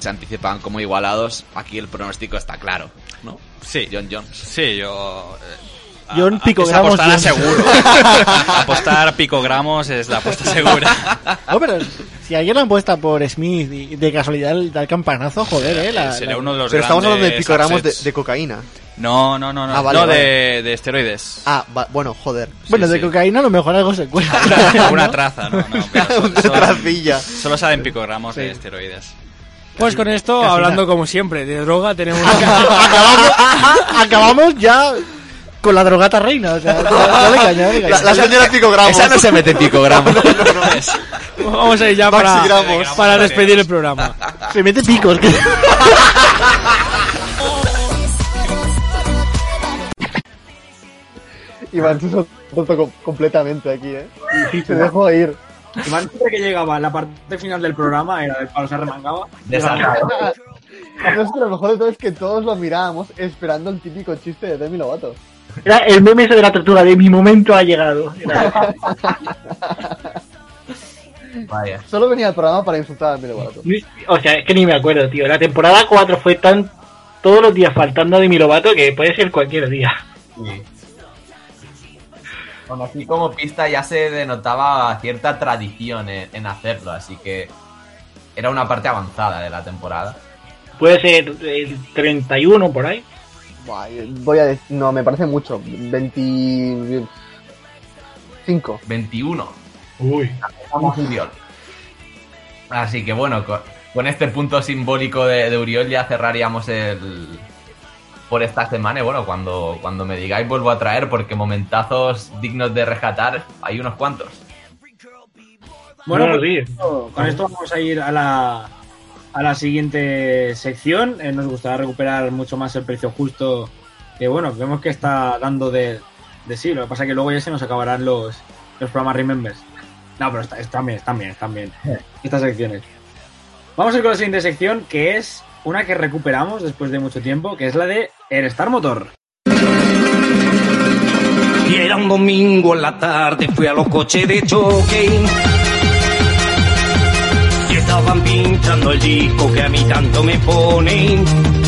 Se anticipan como igualados. Aquí el pronóstico está claro, ¿no? Sí. John Jones. Sí, yo. eh, John a- picogramos, Es apostar a seguro. [laughs] apostar picogramos es la apuesta segura. [laughs] No, pero si alguien apuesta por Smith y de casualidad da el campanazo, joder, eh. La, Sería la- uno de los Pero estamos hablando de picogramos de, de cocaína. No, no, no, no. Ah, vale, no vale. De, de esteroides. Ah, va- bueno, joder. Bueno, Sí, de sí. cocaína a lo mejor algo se cuela. [laughs] Una, una traza, no, no. pero so- Una solo, tracilla. solo saben picogramos de esteroides. Pues con esto, hablando como siempre de droga, tenemos... [laughs] acabamos, acabamos ya con la drogata reina, o sea, no, no le [laughs] engañes, no le engañes. La, la señora picogramos. Esa no se mete en picogramos. [laughs] Vamos a ir ya para, para despedir el programa. Se mete picos. que- Iván se soltó com- completamente aquí, ¿eh? Se dejó ir. Iván siempre que llegaba a la parte final del programa, era del palo se remangaba. No que lo mejor de todo es que todos lo mirábamos esperando el típico chiste de Demi Lovato. Era el meme ese de la tortuga de mi momento ha llegado. Era- [laughs] Vaya. Solo venía al programa para insultar a Demi Lovato. o sea, es que ni me acuerdo, tío. La temporada 4 fue tan. Todos los días faltando de mi Lovato que puede ser cualquier día. Sí. Bueno, así como pista ya se denotaba cierta tradición en, en hacerlo, así que era una parte avanzada de la temporada. Puede ser el 31 por ahí. Buah, voy a decir, no, me parece mucho. 25. 21. Uy. Vamos Uriol. Así que bueno, con, con este punto simbólico de, de Uriol ya cerraríamos el por esta semana. Y bueno, cuando, cuando me digáis vuelvo a traer porque momentazos dignos de rescatar hay unos cuantos. Bueno, No, pues, con esto vamos a ir a la, a la siguiente sección. Eh, nos gustaría recuperar mucho más el precio justo. Que bueno, vemos que está dando de, de sí. Lo que pasa es que luego ya se nos acabarán los, los programas Remembers. No, pero está- están bien, están bien, están bien. Estas secciones. Vamos a ir con la siguiente sección, que es una que recuperamos después de mucho tiempo, que es la de el Star Motor. Y era un domingo en la tarde, fui a los coches de choque. Y estaban pinchando el disco que a mí tanto me ponen.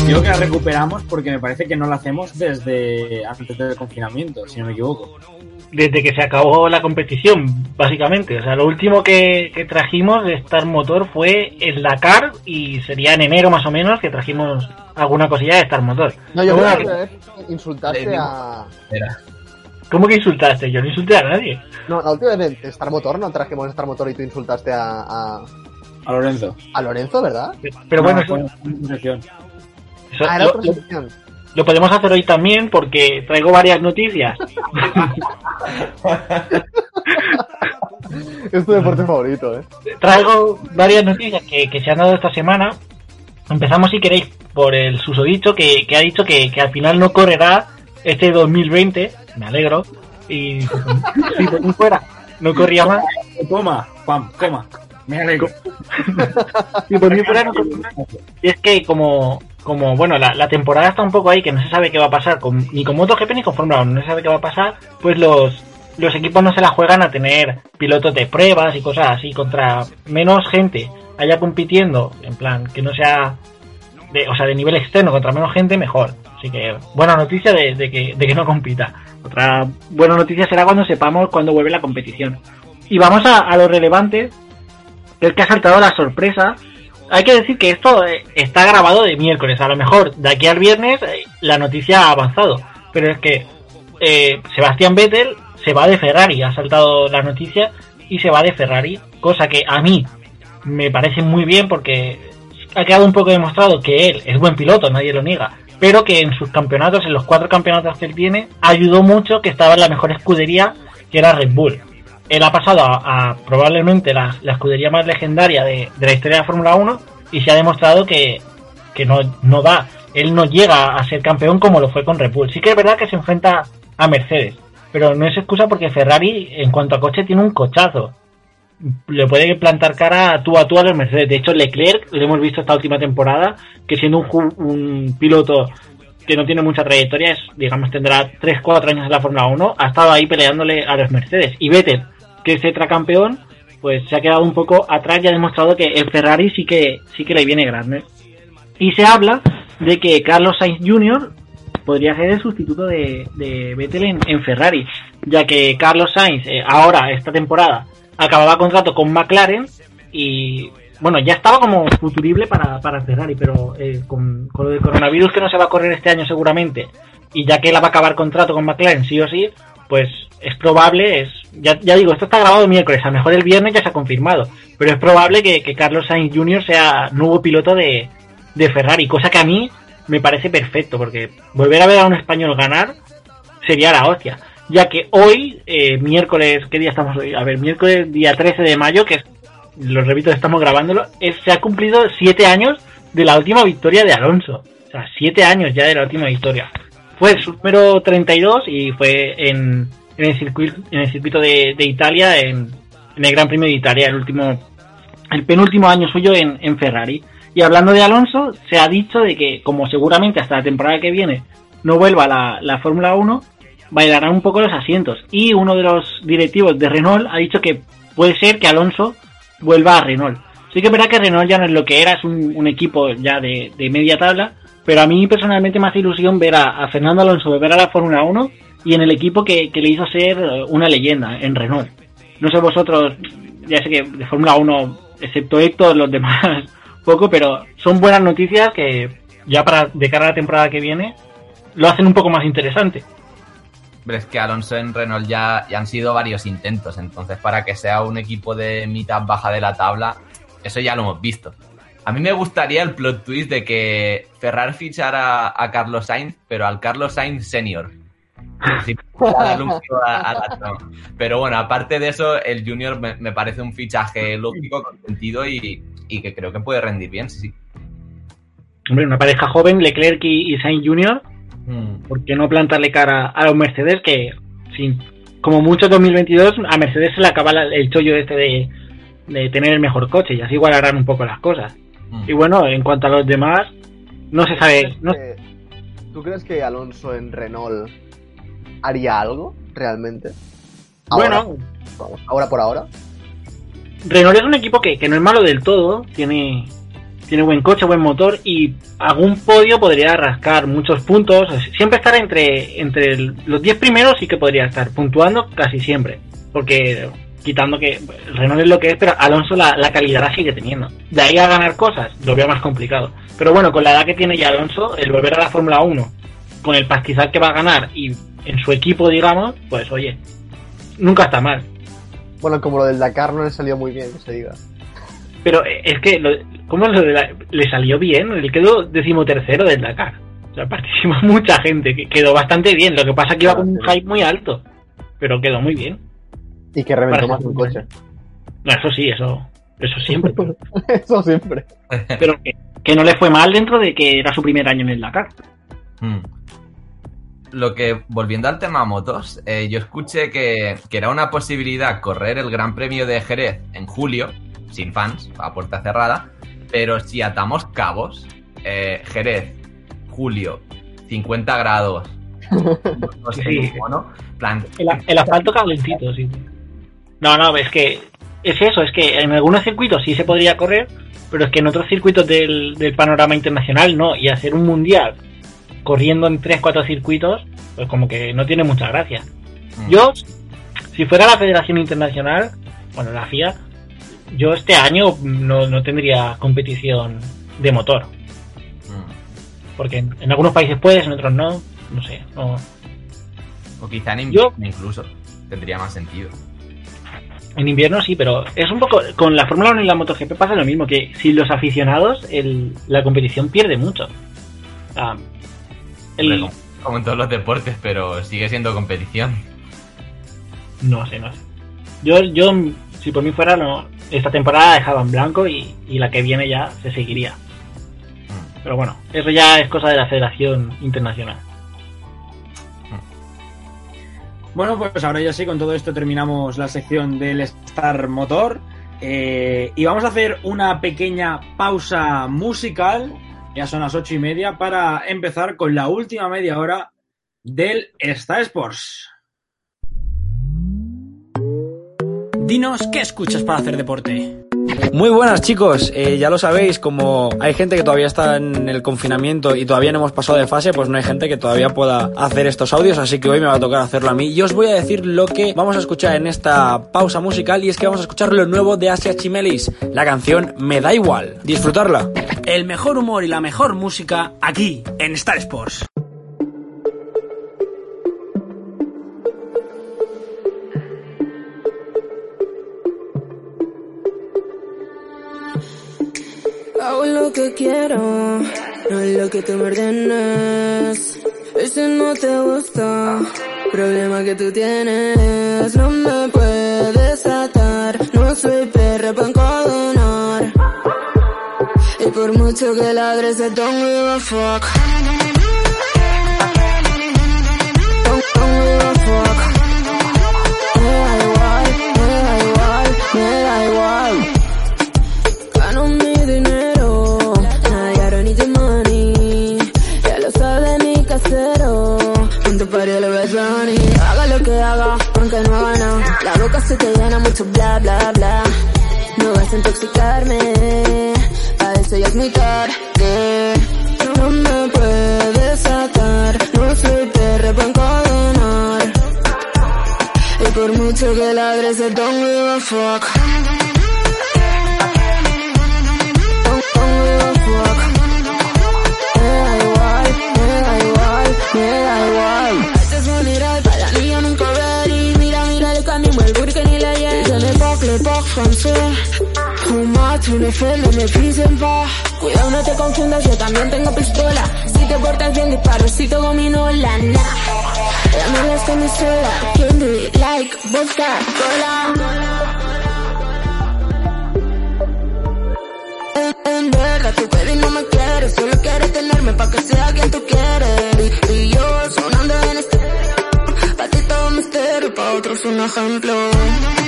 Digo que la recuperamos porque me parece que no la hacemos desde antes del confinamiento, si no me equivoco. Desde que se acabó la competición, básicamente. O sea, lo último que, que trajimos de Star Motor fue el Dakar y sería en enero más o menos que trajimos alguna cosilla de Star Motor. No, yo creo que insultaste a. ¿Cómo que insultaste? Yo no insulté a nadie. No, la última vez en Star Motor no trajimos Star Motor y tú insultaste a. a, A Lorenzo. a Lorenzo, ¿verdad? Pero bueno, No, eso, fue una eso Ah, era otra sección. Lo podemos hacer hoy también porque traigo varias noticias. [laughs] Es tu deporte favorito, ¿eh? traigo varias noticias que, que se han dado esta semana. Empezamos, si queréis, por el susodicho que, que ha dicho que, que al final no correrá este 2020. Me alegro. Y si por mí fuera, no corría más. Toma, pam, toma. Me alegro. Si por mí fuera, no corría más. Y es que como, como bueno, la, la temporada está un poco ahí, que no se sabe qué va a pasar, con, ni con MotoGP ni con Fórmula 1, no se sabe qué va a pasar, pues los, los equipos no se la juegan a tener pilotos de pruebas y cosas así, contra menos gente haya compitiendo, en plan, que no sea de, o sea, de nivel externo, contra menos gente, mejor. Así que, buena noticia de, de que, de que no compita. Otra buena noticia será cuando sepamos cuándo vuelve la competición. Y vamos a, a lo relevante, que es que ha saltado la sorpresa. Hay que decir que esto eh, está grabado de miércoles. A lo mejor de aquí al viernes eh, la noticia ha avanzado. Pero es que eh, Sebastián Vettel se va de Ferrari. Ha saltado la noticia y se va de Ferrari. Cosa que a mí me parece muy bien porque ha quedado un poco demostrado que él es buen piloto, nadie lo niega. Pero que en sus campeonatos, en los cuatro campeonatos que él tiene, ayudó mucho que estaba en la mejor escudería, que era Red Bull él ha pasado a, probablemente la, escudería más legendaria de, la historia de la Fórmula 1 y se ha demostrado que, que no, no da. Él no llega a ser campeón como lo fue con Red. Sí que es verdad que se enfrenta a Mercedes, pero no es excusa porque Ferrari, en cuanto a coche, tiene un cochazo. Le puede plantar cara tú a tú a los Mercedes. De hecho, Leclerc, lo hemos visto esta última temporada, que siendo un, un piloto que no tiene mucha trayectoria, es, digamos, tendrá 3-4 años en la Fórmula 1, ha estado ahí peleándole a los Mercedes. Y Vettel, que es tetracampeón, pues se ha quedado un poco atrás y ha demostrado que el Ferrari sí que, sí que le viene grande. Y se habla de que Carlos Sainz Jr. podría ser el sustituto de, de Vettel en, Ferrari, ya que Carlos Sainz eh, ahora, esta temporada, acababa contrato con McLaren y bueno, ya estaba como futurible para, para Ferrari, pero eh, con, con lo del coronavirus que no se va a correr este año seguramente, y ya que él va a acabar contrato con McLaren sí o sí, pues es probable, es ya, ya digo, esto está grabado miércoles, a lo mejor el viernes ya se ha confirmado, pero es probable que, Carlos Sainz Jr. sea nuevo piloto de, de Ferrari, cosa que a mí me parece perfecto, porque volver a ver a un español ganar sería la hostia. Ya que hoy, eh, miércoles, ¿qué día estamos hoy? A ver, miércoles día 13 de mayo, que es, lo repito, estamos grabándolo, es- se ha cumplido siete años de la última victoria de Alonso. O sea, siete años ya de la última victoria. Fue su número 32 y fue en, en el circuito, en el circuito de, de Italia, en, en el Gran Premio de Italia, el último, el penúltimo año suyo en, en Ferrari. Y hablando de Alonso, se ha dicho de que, como seguramente hasta la temporada que viene no vuelva la, la Fórmula 1, bailarán un poco los asientos. Y uno de los directivos de Renault ha dicho que puede ser que Alonso vuelva a Renault. Sí que es verdad que Renault ya no es lo que era, es un, un equipo ya de, de media tabla, pero a mí personalmente me hace ilusión ver a, Fernando Alonso volver a la Fórmula 1 y en el equipo que, que le hizo ser eh, una leyenda, en Renault. No sé vosotros, ya sé que de Fórmula 1, excepto Héctor, los demás [laughs] poco, pero son buenas noticias que ya para de cara a la temporada que viene lo hacen un poco más interesante. Pero es que Alonso en Renault ya, ya han sido varios intentos, entonces para que sea un equipo de mitad baja de la tabla, eso ya lo hemos visto. A mí me gustaría el plot twist de que Ferrari fichara a Carlos Sainz, pero al Carlos Sainz senior. Sí, a- [laughs] a la. Pero bueno, aparte de eso, el Junior me, me parece un fichaje lógico, con sentido y, y que creo que puede rendir bien, sí. Hombre, una pareja joven, Leclerc y, y Sainz Jr., Mm. ¿por qué no plantarle cara a los Mercedes que, sin, como mucho 2022, a Mercedes se le acaba la- el chollo este de, de tener el mejor coche y así igualarán un poco las cosas? Mm. Y bueno, en cuanto a los demás, no se sabe. No, Eh, ¿Tú crees que Alonso en Renault haría algo realmente? Ahora, bueno, vamos, ahora por ahora. Renault es un equipo que, que no es malo del todo, tiene tiene buen coche, buen motor y algún podio podría rascar muchos puntos. Siempre estar entre, entre el- los 10 primeros sí que podría estar, puntuando casi siempre. Porque quitando que Renault es lo que es, pero Alonso la, la calidad la sigue teniendo. De ahí a ganar cosas, lo veo más complicado. Pero bueno, con la edad que tiene ya Alonso, el volver a la Fórmula 1, con el pastizal que va a ganar y en su equipo, digamos, pues oye, nunca está mal. Bueno, como lo del Dakar no le salió muy bien, que se diga. Pero eh, es que, lo, ¿cómo lo de la- le salió bien? Él quedó decimotercero del Dakar. O sea, [laughs] participó mucha gente, que quedó bastante bien. Lo que pasa es que iba con un hype muy alto, pero quedó muy bien. Y que reventó más un coche. No, eso sí, eso, eso siempre. [laughs] Eso siempre. [laughs] pero que, que no le fue mal dentro de que era su primer año en el Dakar. Hmm. Lo que, volviendo al tema motos, eh, yo escuché que, que era una posibilidad correr el Gran Premio de Jerez en julio, sin fans, a puerta cerrada, pero si atamos cabos, eh, Jerez, julio, 50 grados, no [laughs] sé, Sí. mono, plan, El, el asfalto calentito, sí. No, no, es que es eso, es que en algunos circuitos sí se podría correr, pero es que en otros circuitos del, del panorama internacional no, y hacer un mundial corriendo en 3-4 circuitos, pues como que no tiene mucha gracia. mm, Yo, si fuera la Federación Internacional, bueno, la FIA, yo este año no, no tendría competición de motor, mm. porque en, en algunos países puedes, en otros no, no sé, no, o quizá en Yo- incluso, tendría más sentido. En invierno sí, pero es un poco. Con la Fórmula 1 y la MotoGP pasa lo mismo, que si los aficionados, el, la competición pierde mucho. El- como, como en todos los deportes, pero sigue siendo competición. no sé, no sé. Yo, yo, si por mí fuera, no, esta temporada dejaba en blanco y, y la que viene ya se seguiría. Pero bueno, eso ya es cosa de la Federación Internacional. Bueno, pues ahora ya sí, con todo esto terminamos la sección del Star Motor. eh, y vamos a hacer una pequeña pausa musical. Ya son las ocho y media para empezar con la última media hora del Star Sports. Dinos qué escuchas para hacer deporte. Muy buenas chicos, Eh, ya lo sabéis, como hay gente que todavía está en el confinamiento y todavía no hemos pasado de fase, pues no hay gente que todavía pueda hacer estos audios, así que hoy me va a tocar hacerlo a mí. Y os voy a decir lo que vamos a escuchar en esta pausa musical y es que vamos a escuchar lo nuevo de Asia Chimelis, la canción Me da igual. Disfrutarla. El mejor humor y la mejor música aquí en Star Sports. Hago lo que quiero, no es lo que tú me ordenas. Ese no te gusta, problema que tú tienes. No me puedes atar, no soy perra para encadenar. Y por mucho que ladres, I don't give a fuck. La boca se te llena mucho bla bla bla. No vas a intoxicarme, a eso ya es muy tarde. No me puedes atar, no soy perra para encadenar. Y por mucho que ladres, don't give a fuck. Tu fais, no me pa. Cuidado no te confundas, yo también tengo pistola. Si te portas bien disparo, si te gominola, nah. Ya me las con mi sola, can't do it like vodka, cola. En, verdad quieres y no me quieres Solo quieres tenerme pa' que sea quien tú quieres Y, y yo sonando en este Pa' ti todo misterio, pa' otros un ejemplo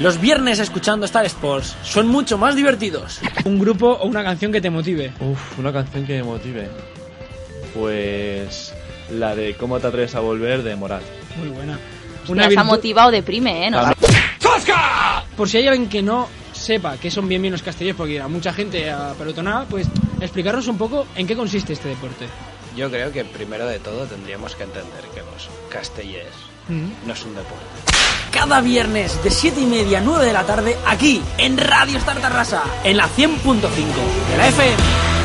Los viernes escuchando Star Sports son mucho más divertidos. Un grupo o una canción que te motive. Uf, una canción que me motive. Pues la de ¿Cómo te atreves a volver? de Moral. Muy buena. Una ha motivado o deprime, ¿eh? No. Por si hay alguien que no sepa qué son bien bien los castellers, porque a mucha gente a pelotonada, pues explicarnos un poco en qué consiste este deporte. Yo creo que primero de todo tendríamos que entender que los castellers no es un deporte. Cada viernes de 7 y media a 9 de la tarde aquí en Radio Star Tarrasa, en la 100.5 de la FM.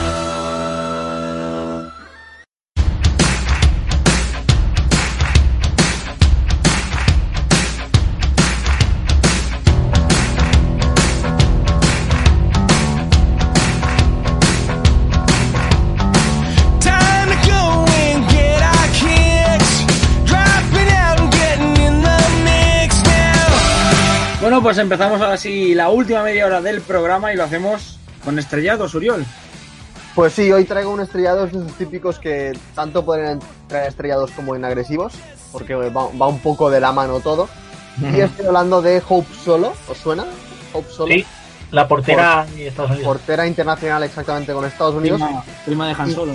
Pues empezamos ahora sí la última media hora del programa y lo hacemos con estrellados, Uriol. Pues sí, hoy traigo un estrellados de esos típicos que tanto pueden traer estrellados como inagresivos, porque va, va un poco de la mano todo. Y estoy hablando de Hope Solo, ¿os suena? Hope Solo. Sí, la portera Por- Estados Unidos. Portera internacional exactamente con Estados Unidos. Prima, prima de Han Y- Solo.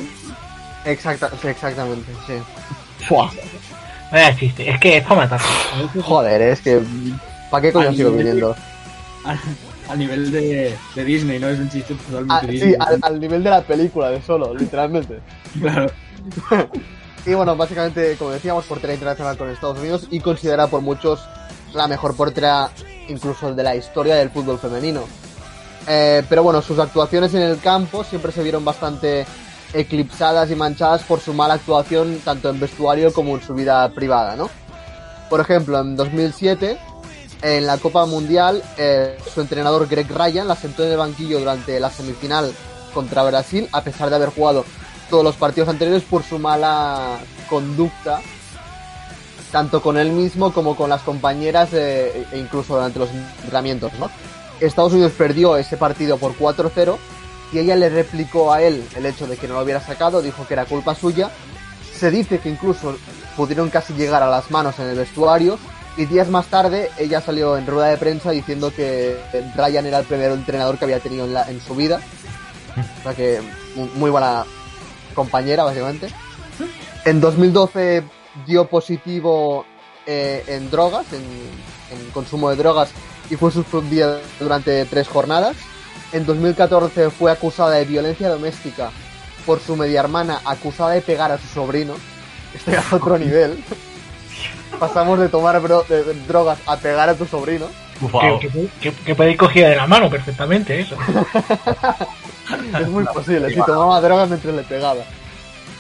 Exacta, sí, exactamente, sí. Chiste, es que es para matar. Joder, es que... ¿Para qué coño sigo viniendo? Al, [laughs] al nivel de, de Disney, ¿no? Es un chiste totalmente Ah, Disney. sí, al, al nivel de la película de Solo, literalmente. [laughs] Claro. [laughs] Y bueno, básicamente, como decíamos, portera internacional con Estados Unidos y considerada por muchos la mejor portera incluso de la historia del fútbol femenino. Eh, pero bueno, sus actuaciones en el campo siempre se vieron bastante eclipsadas y manchadas por su mala actuación tanto en vestuario como en su vida privada, ¿no? Por ejemplo, en 2007, en la Copa Mundial, eh, su entrenador Greg Ryan la sentó en el banquillo durante la semifinal contra Brasil, a pesar de haber jugado todos los partidos anteriores por su mala conducta, tanto con él mismo como con las compañeras eh, e incluso durante los entrenamientos. Estados Unidos perdió ese partido por 4-0 y ella le replicó a él el hecho de que no lo hubiera sacado, dijo que era culpa suya. Se dice que incluso pudieron casi llegar a las manos en el vestuario y días más tarde ella salió en rueda de prensa diciendo que Ryan era el primer entrenador que había tenido en, su vida. O sea que mu- muy buena compañera, básicamente. En 2012 dio positivo eh, en drogas, en, en consumo de drogas, y fue suspendida durante tres jornadas. En 2014 fue acusada de violencia doméstica por su media hermana, acusada de pegar a su sobrino. Esto ya es otro nivel. Pasamos de tomar bro- de- de drogas a pegar a tu sobrino. Que, que, que, que puede ir cogida de la mano perfectamente, eso. [laughs] es muy posible, si tomaba drogas mientras le pegaba.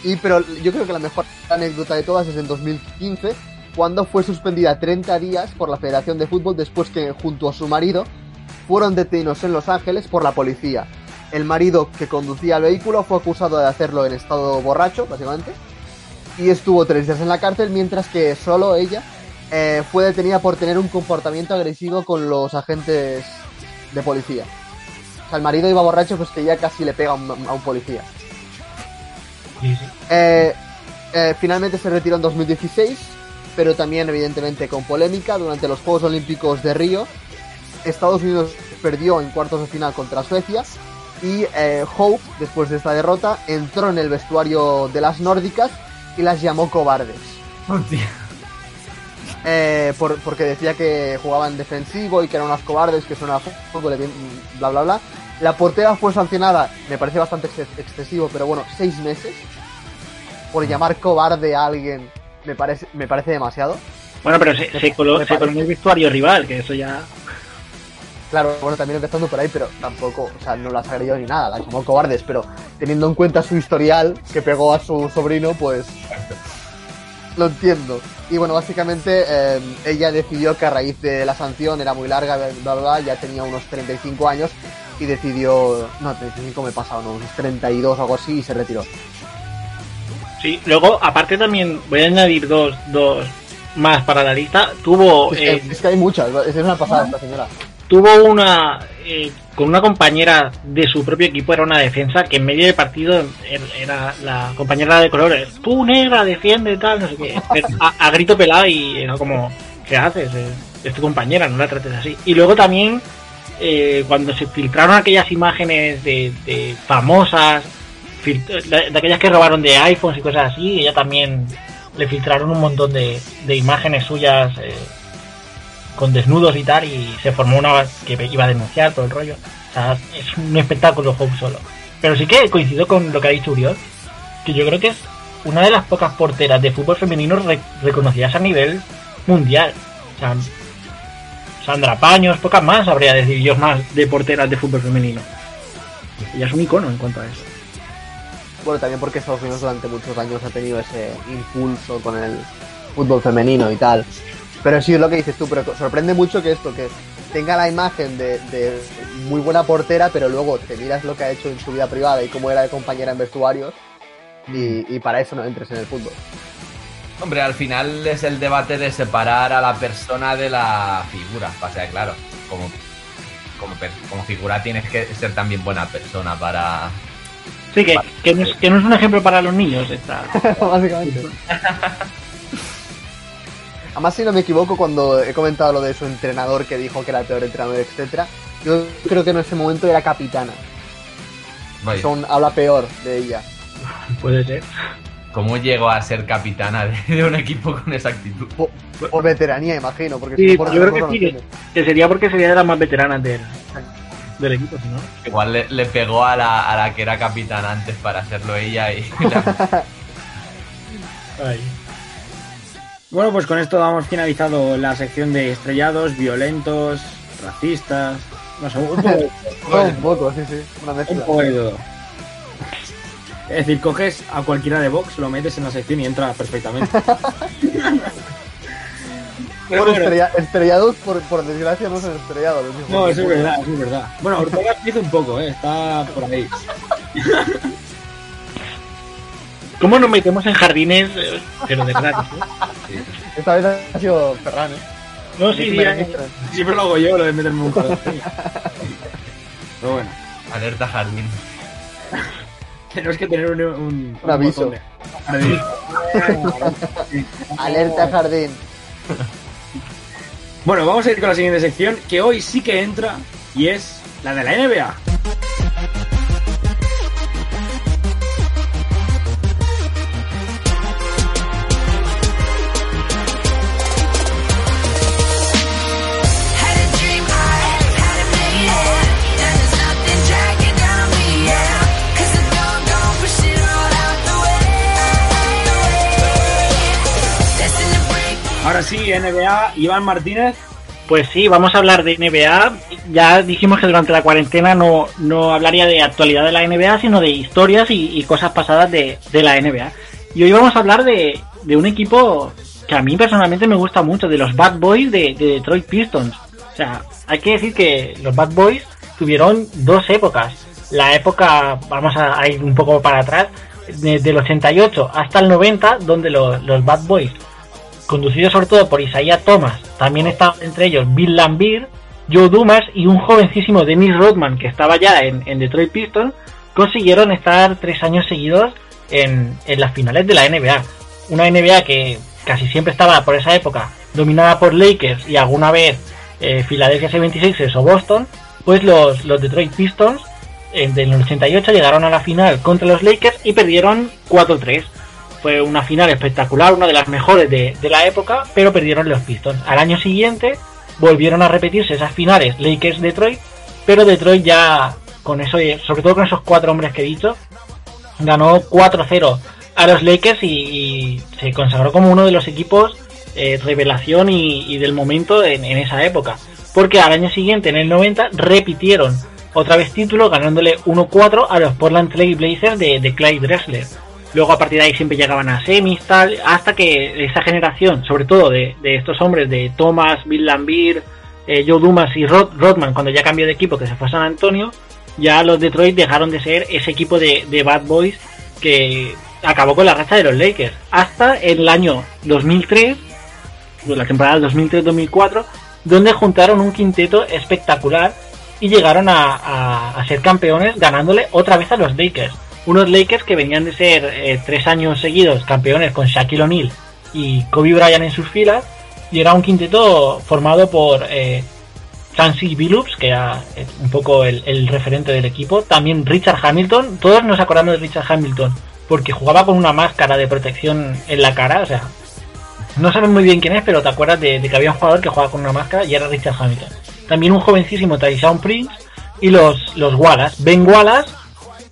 Y pero yo creo que la mejor anécdota de todas es en 2015, cuando fue suspendida 30 días por la Federación de Fútbol después que junto a su marido fueron detenidos en Los Ángeles por la policía. El marido que conducía el vehículo fue acusado de hacerlo en estado borracho, básicamente, y estuvo tres días en la cárcel, mientras que solo ella eh, fue detenida por tener un comportamiento agresivo con los agentes de policía. O sea, el marido iba borracho, pues que ella casi le pega a un, a un policía. Eh, eh, finalmente se retiró en 2016, pero también evidentemente con polémica durante los Juegos Olímpicos de Río. Estados Unidos perdió en cuartos de final contra Suecia y eh, Hope, después de esta derrota, entró en el vestuario de las nórdicas y las llamó cobardes. Eh, por- porque decía que jugaban defensivo y que eran unas cobardes, que son a bien, bla bla bla. La portera fue sancionada, me parece bastante ex- excesivo, pero bueno, seis meses. Por llamar cobarde a alguien me parece, me parece demasiado. Bueno, pero se, se coló, se coló en el vestuario rival, que eso ya. Claro, bueno, también empezando por ahí, pero tampoco, o sea, no las agredió ni nada, las llamó cobardes, pero teniendo en cuenta su historial, que pegó a su sobrino, pues lo entiendo. Y bueno, básicamente eh, ella decidió que a raíz de la sanción era muy larga, bla, bla, bla, ya tenía unos 35 años y decidió, no, 35 me he pasado, no, unos 32 o algo así y se retiró. Sí, luego, aparte también, voy a añadir dos, dos más para la lista. Tuvo. Es que, eh, es que hay muchas, es una pasada esta señora. Tuvo una eh, con una compañera de su propio equipo era una defensa que en medio de partido er- era la compañera de colores tú negra defiende tal no sé qué a, a grito pelado y era como ¿qué haces? Eh, es tu compañera, no la trates así. Y luego también, eh, cuando se filtraron aquellas imágenes de, de famosas, de aquellas que robaron de iPhones y cosas así, ella también le filtraron un montón de, de imágenes suyas eh, con desnudos y tal, y se formó una que iba a denunciar todo el rollo. O sea, es un espectáculo Hope solo. Pero sí que coincido con lo que ha dicho Uriol, que yo creo que es una de las pocas porteras de fútbol femenino re- reconocidas a nivel mundial. O sea, Sandra Paños, pocas más, habría decir yo más de porteras de fútbol femenino. Ella es un icono en cuanto a eso. Bueno, también porque Estados Unidos durante muchos años ha tenido ese impulso con el fútbol femenino y tal. Pero sí es lo que dices tú, pero sorprende mucho que esto, que tenga la imagen de, de muy buena portera, pero luego te miras lo que ha hecho en su vida privada y cómo era de compañera en vestuarios, y, y para eso no entres en el fútbol. Hombre, al final es el debate de separar a la persona de la figura. O sea, claro, como, como, como figura tienes que ser también buena persona para... Sí, que, que, no, es, que no es un ejemplo para los niños esta. [laughs] Básicamente. [laughs] Además, si no me equivoco, cuando he comentado lo de su entrenador que dijo que era el peor entrenador, etcétera, yo creo que en ese momento era capitana. Vaya, Son, habla peor de ella. Puede ser. ¿Cómo llegó a ser capitana de, de un equipo con esa actitud? Por, por veteranía, imagino. Porque Sí, si no por yo creo que no sí, tiene. que sería porque sería de las más veteranas del, del equipo, si no. Igual le, le pegó a la, a la que era capitana antes para hacerlo ella y... la- [laughs] Bueno, pues con esto damos finalizado la sección de estrellados, violentos, racistas. No sé, un poco, No, [laughs] un poco, sí, sí. Una un mezcla. poco de todo. Es decir, coges a cualquiera de Vox, lo metes en la sección y entra perfectamente. [laughs] Pero Por bueno. estrella- estrellados, por, por desgracia, no son estrellados. No, eso es verdad, eso es verdad. Bueno, Ortega hizo un poco, ¿eh? está por ahí. [laughs] ¿Cómo nos metemos en jardines, eh, pero de gratis? eh? Esta vez ha sido Ferran, ¿eh? No, sí, Sí, ya-. Siempre lo hago yo, lo de meterme un jardín. [laughs] Pero bueno, Alerta jardín. tenemos que tener un, un, Un aviso. botón de jardín. [laughs] Alerta jardín. Bueno, vamos a ir con la siguiente sección, que hoy sí que entra, y es la de la NBA. Sí, NBA, Iván Martínez. Pues sí, vamos a hablar de NBA. Ya dijimos que durante la cuarentena no, no hablaría de actualidad de la NBA, sino de historias y, cosas pasadas de, de la NBA. Y hoy vamos a hablar de, de un equipo que a mí personalmente me gusta mucho, de los Bad Boys de, de Detroit Pistons. O sea, hay que decir que los Bad Boys tuvieron dos épocas. La época, vamos a, ir un poco para atrás, de- del 88 hasta el 90, donde lo- los Bad Boys conducido sobre todo por Isaiah Thomas. También estaban entre ellos Bill Lambier, Joe Dumas y un jovencísimo Dennis Rodman que estaba ya en, en Detroit Pistons, consiguieron estar tres años seguidos en, en las finales de la NBA. Una NBA que casi siempre estaba por esa época dominada por Lakers y alguna vez eh, Philadelphia 76ers o Boston, pues los, los Detroit Pistons en del 88 llegaron a la final contra los Lakers y perdieron 4-3 fue una final espectacular, una de las mejores de, la época, pero perdieron los Pistons. Al año siguiente volvieron a repetirse esas finales Lakers-Detroit, pero Detroit ya con eso, sobre todo con esos cuatro hombres que he dicho, ganó 4-0 a los Lakers y, se consagró como uno de los equipos eh, revelación y, del momento en, en esa época. Porque al año siguiente, en el 90, repitieron otra vez título ganándole 1-4 a los Portland Trail Blazers de, de Clyde Drexler. Luego a partir de ahí siempre llegaban a semis, tal, hasta que esa generación, sobre todo de, de estos hombres, de Thomas, Bill Lambier, eh, Joe Dumas y Rod, Rodman, cuando ya cambió de equipo, que se fue a San Antonio, ya los Detroit dejaron de ser ese equipo de, Bad Boys que acabó con la racha de los Lakers. Hasta el año 2003, pues la temporada 2003-2004, donde juntaron un quinteto espectacular y llegaron a- a ser campeones ganándole otra vez a los Lakers. Unos Lakers que venían de ser eh, tres años seguidos campeones con Shaquille O'Neal y Kobe Bryant en sus filas Y era un quinteto formado por eh, Chansey Billups, que era eh, un poco el, referente del equipo. También Richard Hamilton. Todos nos acordamos de Richard Hamilton porque jugaba con una máscara de protección en la cara. O sea, no sabes muy bien quién es, pero te acuerdas de, de que había un jugador que jugaba con una máscara y era Richard Hamilton. También un jovencísimo Tyson Prince y los, los Wallace. Ben Wallace,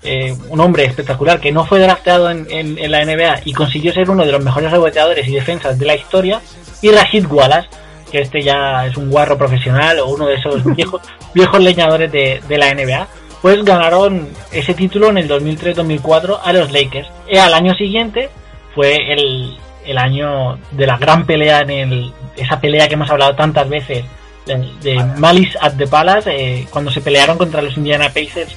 eh, un hombre espectacular que no fue drafteado en, en- en la NBA y consiguió ser uno de los mejores reboteadores y defensas de la historia. Y Rashid Wallace, que este ya es un guarro profesional o uno de esos [laughs] viejos, viejos leñadores de, de la NBA. Pues ganaron ese título en el 2003-2004 a los Lakers. Y al año siguiente fue el, el año de la gran pelea en el, esa pelea que hemos hablado tantas veces de, de Malice at the Palace, eh, cuando se pelearon contra los Indiana Pacers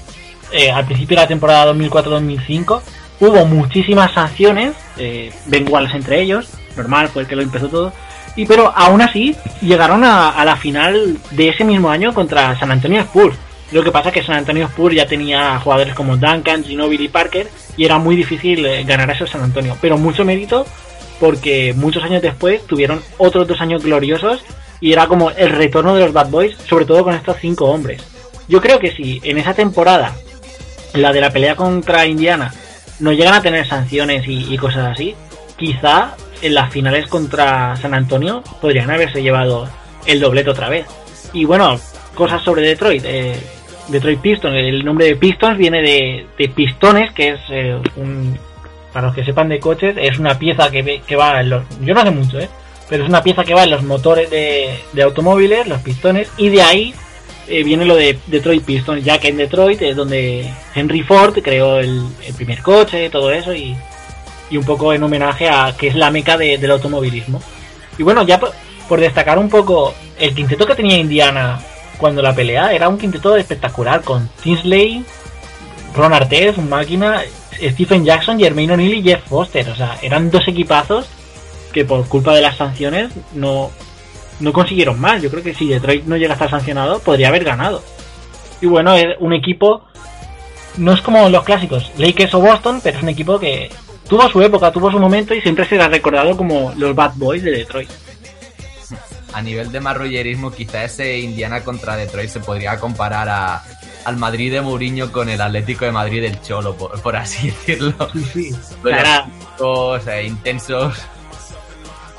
eh, al principio de la temporada 2004-2005. Hubo muchísimas sanciones, eh, Ben entre ellos, normal, fue el que lo empezó todo. Y pero aún así llegaron a, la final de ese mismo año contra San Antonio Spurs. Lo que pasa es que San Antonio Spurs ya tenía jugadores como Duncan, Ginobili y Parker y era muy difícil eh, ganar a esos San Antonio. Pero mucho mérito porque muchos años después tuvieron otros dos años gloriosos y era como el retorno de los Bad Boys, sobre todo con estos cinco hombres. Yo creo que si en esa temporada, la de la pelea contra Indiana, no llegan a tener sanciones y, cosas así, quizá en las finales contra San Antonio podrían haberse llevado el doblete otra vez. Y bueno, cosas sobre Detroit. eh, Detroit Pistons, el nombre de Pistons viene de, de pistones, que es eh, un, para los que sepan de coches, es una pieza que, que va en los... Yo no sé mucho, ¿eh? Pero es una pieza que va en los motores de, de automóviles, los pistones, y de ahí eh, viene lo de Detroit Pistons, ya que en Detroit es donde Henry Ford creó el, primer coche, todo eso, y, un poco en homenaje a que es la meca de- del automovilismo. Y bueno, ya por, destacar un poco, el quinteto que tenía Indiana cuando la pelea era un quinteto espectacular, con Tinsley, Ron Artest, un máquina, Stephen Jackson, Jermaine O'Neal y Jeff Foster. O sea, eran dos equipazos que por culpa de las sanciones no, no consiguieron más. Yo creo que si Detroit no llega a estar sancionado, podría haber ganado. Y bueno, es un equipo, no es como los clásicos, Lakers o Boston, pero es un equipo que tuvo su época, tuvo su momento y siempre será recordado como los Bad Boys de Detroit. A nivel de marrullerismo, quizá ese Indiana contra Detroit se podría comparar a, al Madrid de Mourinho con el Atlético de Madrid del Cholo, por, por así [laughs] decirlo. Era- Duelos, eh, intensos.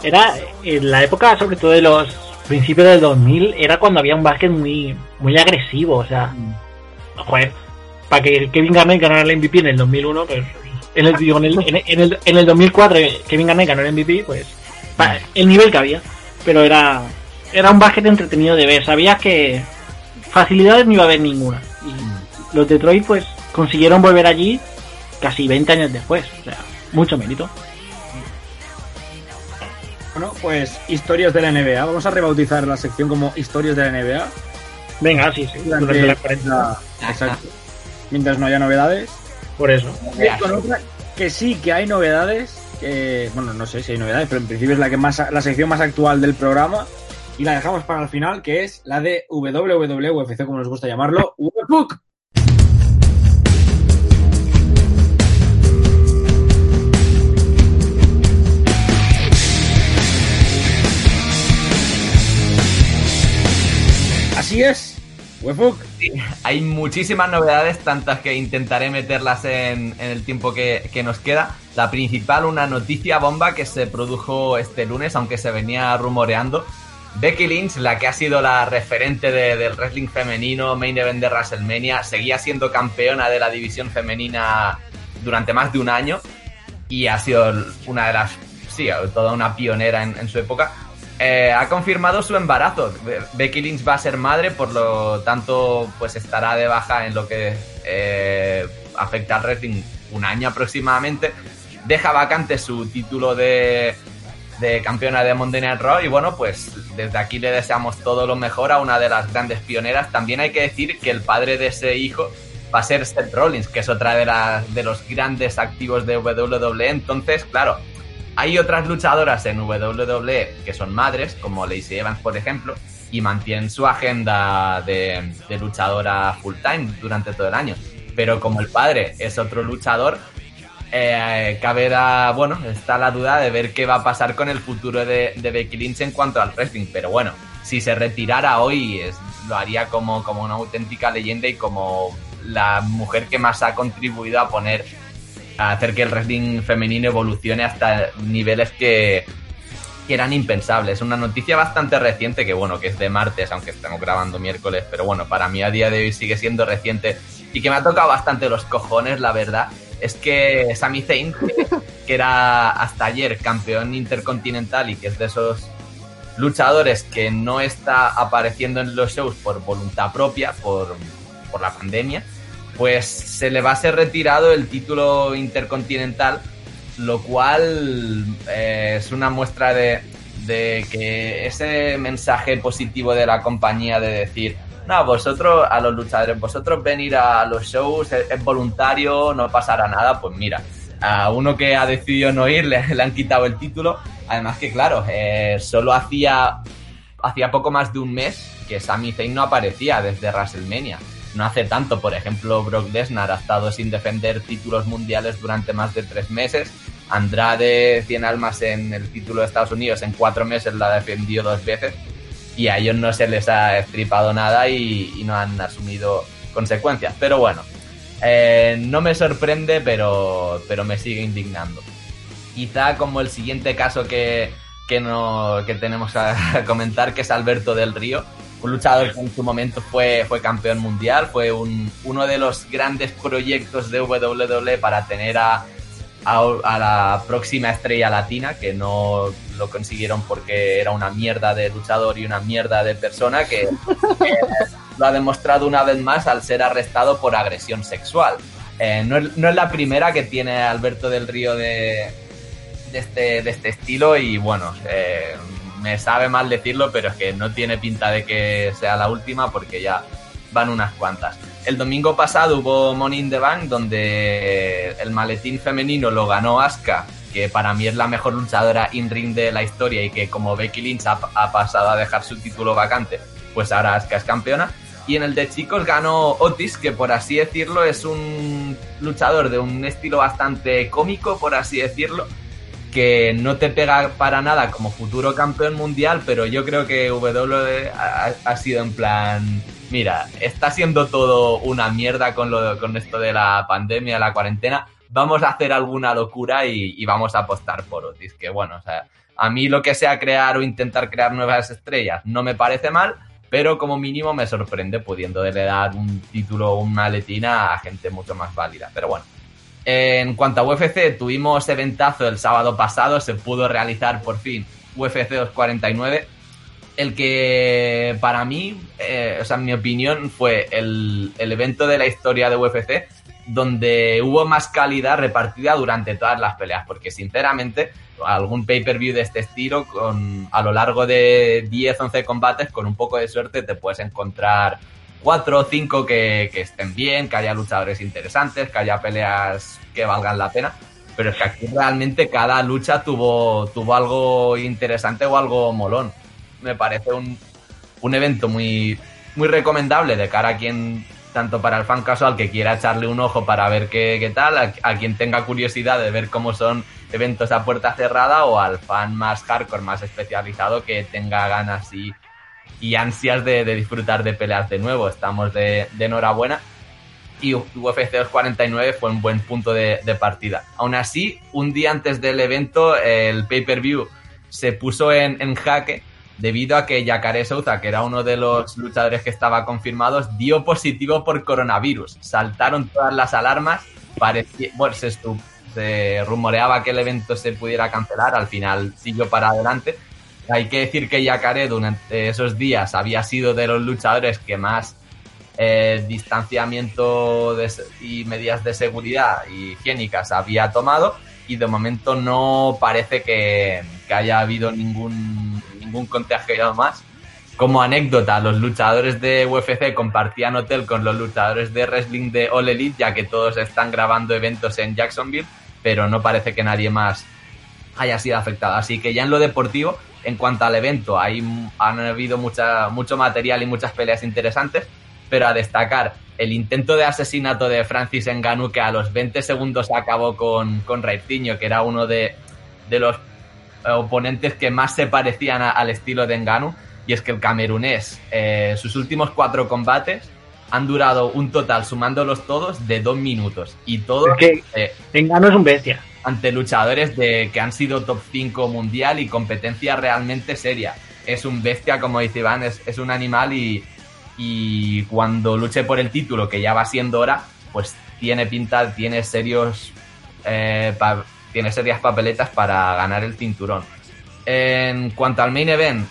Era en la época, sobre todo de los principios del 2000, era cuando había un básquet muy, muy agresivo. O sea, joder, para que Kevin Garnett ganara el MVP en el 2001, pues en el, digo, en el, en el, en el, en el 2004 Kevin Garnett ganó el MVP, pues pa- el nivel que había. Pero era, era un básquet entretenido de ver. Sabías que facilidades no iba a haber ninguna. Y los Detroit, pues consiguieron volver allí casi 20 años después. O sea, mucho mérito. Bueno, pues historias de la NBA. Vamos a rebautizar la sección como historias de la NBA. Venga, sí, sí. Durante la. Exacto. Mientras no haya novedades. Por eso. Y con otra que sí que hay novedades. Que, bueno, no sé si hay novedades, pero en principio es la que más la sección más actual del programa. Y la dejamos para el final, que es la de WWE, UFC, como nos gusta llamarlo. Webbook. Así es. Webbook. Hay muchísimas novedades, tantas que intentaré meterlas en, el tiempo que, nos queda. La principal, una noticia bomba que se produjo este lunes, aunque se venía rumoreando. Becky Lynch, la que ha sido la referente de- del wrestling femenino, main event de WrestleMania, seguía siendo campeona de la división femenina durante más de un año y ha sido una de las, sí, toda una pionera en su época. Eh, ha confirmado su embarazo. Be- Becky Lynch va a ser madre, por lo tanto, pues estará de baja en lo que eh, afecta al wrestling un año aproximadamente. Deja vacante su título de, de campeona de Monday Night Raw y bueno, pues desde aquí le deseamos todo lo mejor a una de las grandes pioneras. También hay que decir que el padre de ese hijo va a ser Seth Rollins, que es otra de, de los grandes activos de WWE. Entonces, claro, hay otras luchadoras en WWE que son madres, como Lacey Evans, por ejemplo, y mantienen su agenda de, de luchadora full time durante todo el año. Pero como el padre es otro luchador, eh, cabe la, bueno, está la duda de ver qué va a pasar con el futuro de, Becky Lynch en cuanto al wrestling. Pero bueno, si se retirara hoy, lo haría como, como una auténtica leyenda y como la mujer que más ha contribuido a poner, a hacer que el wrestling femenino evolucione hasta niveles que, que eran impensables. Una noticia bastante reciente, que bueno, que es de martes, aunque estamos grabando miércoles, pero bueno, para mí a día de hoy sigue siendo reciente y que me ha tocado bastante los cojones, la verdad, es que Sami Zayn, que, [laughs] que era hasta ayer campeón intercontinental y que es de esos luchadores que no está apareciendo en los shows por voluntad propia, por, por la pandemia, pues se le va a ser retirado el título intercontinental, lo cual eh, es una muestra de, que ese mensaje positivo de la compañía de decir, no, vosotros, a los luchadores, vosotros venir a los shows, es, voluntario, no pasará nada, pues mira, a uno que ha decidido no ir le, le han quitado el título, además que claro, eh, solo hacía, hacía poco más de un mes que Sami Zayn no aparecía desde WrestleMania. No hace tanto, por ejemplo, Brock Lesnar ha estado sin defender títulos mundiales durante más de tres meses. Andrade, 100 almas en el título de Estados Unidos, en cuatro meses la defendió dos veces. Y a ellos no se les ha estripado nada y, no han asumido consecuencias. Pero bueno, eh, no me sorprende, pero, pero me sigue indignando. Quizá como el siguiente caso que, que, no, que tenemos a [laughs] comentar, que es Alberto del Río, un luchador que en su momento fue, fue campeón mundial, fue un, uno de los grandes proyectos de WWE para tener a, a, la próxima estrella latina, que no lo consiguieron porque era una mierda de luchador y una mierda de persona, que, [laughs] lo ha demostrado una vez más al ser arrestado por agresión sexual. Eh, no, es, no es la primera que tiene Alberto del Río de, de, este, de este estilo y bueno, eh, me sabe mal decirlo, pero es que no tiene pinta de que sea la última porque ya van unas cuantas. El domingo pasado hubo Money in the Bank donde el maletín femenino lo ganó Asuka, que para mí es la mejor luchadora in-ring de la historia y que como Becky Lynch ha, pasado a dejar su título vacante, pues ahora Asuka es campeona. Y en el de chicos ganó Otis, que por así decirlo es un luchador de un estilo bastante cómico, por así decirlo, que no te pega para nada como futuro campeón mundial, pero yo creo que W ha, sido en plan, mira, está siendo todo una mierda con, lo, con esto de la pandemia, la cuarentena, vamos a hacer alguna locura y, vamos a apostar por Otis, que bueno, o sea, a mí lo que sea crear o intentar crear nuevas estrellas no me parece mal, pero como mínimo me sorprende pudiendo dar un título o una letina a gente mucho más válida. Pero bueno, en cuanto a UFC, tuvimos eventazo el sábado pasado, se pudo realizar por fin UFC 249, el que para mí, eh, o sea, en mi opinión, fue el, el, evento de la historia de UFC donde hubo más calidad repartida durante todas las peleas, porque sinceramente algún pay-per-view de este estilo, con, a lo largo de 10, 11 combates, con un poco de suerte te puedes encontrar cuatro o cinco que, estén bien, que haya luchadores interesantes, que haya peleas que valgan la pena. Pero es que aquí realmente cada lucha tuvo, tuvo algo interesante o algo molón. Me parece un, un evento muy, muy recomendable de cara a quien, tanto para el fan casual que quiera echarle un ojo para ver qué, qué tal, a, a, quien tenga curiosidad de ver cómo son eventos a puerta cerrada o al fan más hardcore, más especializado que tenga ganas y y ansias de, de, disfrutar de peleas de nuevo. Estamos de, de enhorabuena. Y UFC 249 fue un buen punto de, de, partida. Aún así, un día antes del evento, el pay-per-view se puso en, en, jaque debido a que Jacare Souza, que era uno de los luchadores que estaba confirmados, dio positivo por coronavirus. Saltaron todas las alarmas. Parecía, bueno, se, se rumoreaba que el evento se pudiera cancelar. Al final siguió para adelante hay que decir que Yacaré durante esos días había sido de los luchadores que más eh, distanciamiento de, y medidas de seguridad higiénicas había tomado y de momento no parece que, que haya habido ningún, ningún contagiado más. Como anécdota, los luchadores de UFC compartían hotel con los luchadores de wrestling de All Elite, ya que todos están grabando eventos en Jacksonville, pero no parece que nadie más haya sido afectado. Así que ya en lo deportivo, en cuanto al evento, hay, han habido mucha, mucho material y muchas peleas interesantes, pero a destacar el intento de asesinato de Francis Ngannou que a los 20 segundos acabó con, con que era uno de, de los eh, oponentes que más se parecían al estilo de Ngannou. Y es que el camerunés, eh, sus últimos cuatro combates han durado un total, sumándolos todos, de dos minutos. Y todos Es que eh, Engano es un bestia. ante luchadores de que han sido top 5 mundial y competencia realmente seria. Es un bestia, como dice Iván, es, es un animal y, y cuando luche por el título, que ya va siendo hora, pues tiene pinta, tiene serios eh, pa- tiene serias papeletas para ganar el cinturón. En cuanto al main event,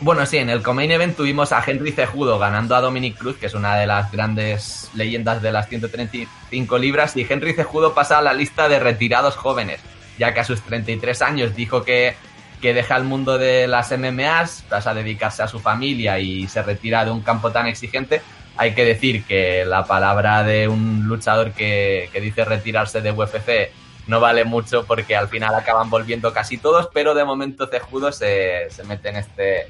bueno, sí, en el co-main event tuvimos a Henry Cejudo ganando a Dominic Cruz, que es una de las grandes leyendas de las 135 libras, y Henry Cejudo pasa a la lista de retirados jóvenes, ya que a sus 33 años dijo que, que deja el mundo de las MMAs, pasa a dedicarse a su familia y se retira de un campo tan exigente. Hay que decir que la palabra de un luchador que, que dice retirarse de UFC no vale mucho porque al final acaban volviendo casi todos, pero de momento Cejudo se, se mete en este,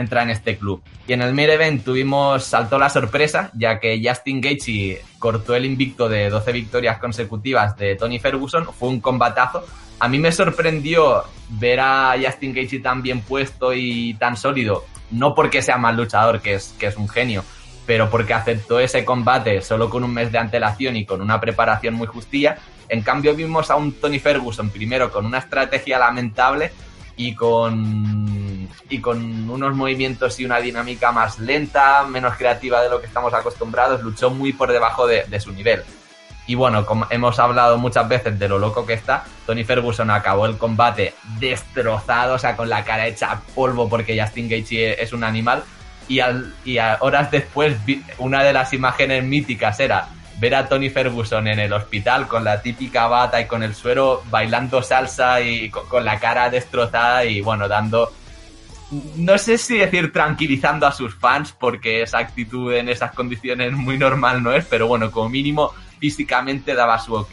entra en este club. Y en el main event tuvimos, saltó la sorpresa, ya que Justin Gaethje cortó el invicto de 12 victorias consecutivas de Tony Ferguson, fue un combatazo. A mí me sorprendió ver a Justin Gaethje tan bien puesto y tan sólido, no porque sea mal luchador, que es, que es un genio, pero porque aceptó ese combate solo con un mes de antelación y con una preparación muy justilla. En cambio vimos a un Tony Ferguson primero con una estrategia lamentable y con, y con unos movimientos y una dinámica más lenta, menos creativa de lo que estamos acostumbrados, luchó muy por debajo de, su nivel. Y bueno, como hemos hablado muchas veces de lo loco que está, Tony Ferguson acabó el combate destrozado, o sea, con la cara hecha polvo porque Justin Gaethje es un animal. Y, al, y a horas después, una de las imágenes míticas era ver a Tony Ferguson en el hospital con la típica bata y con el suero bailando salsa y con, la cara destrozada y bueno, dando no sé si decir tranquilizando a sus fans, porque esa actitud en esas condiciones muy normal no es, pero bueno, como mínimo físicamente daba su ok.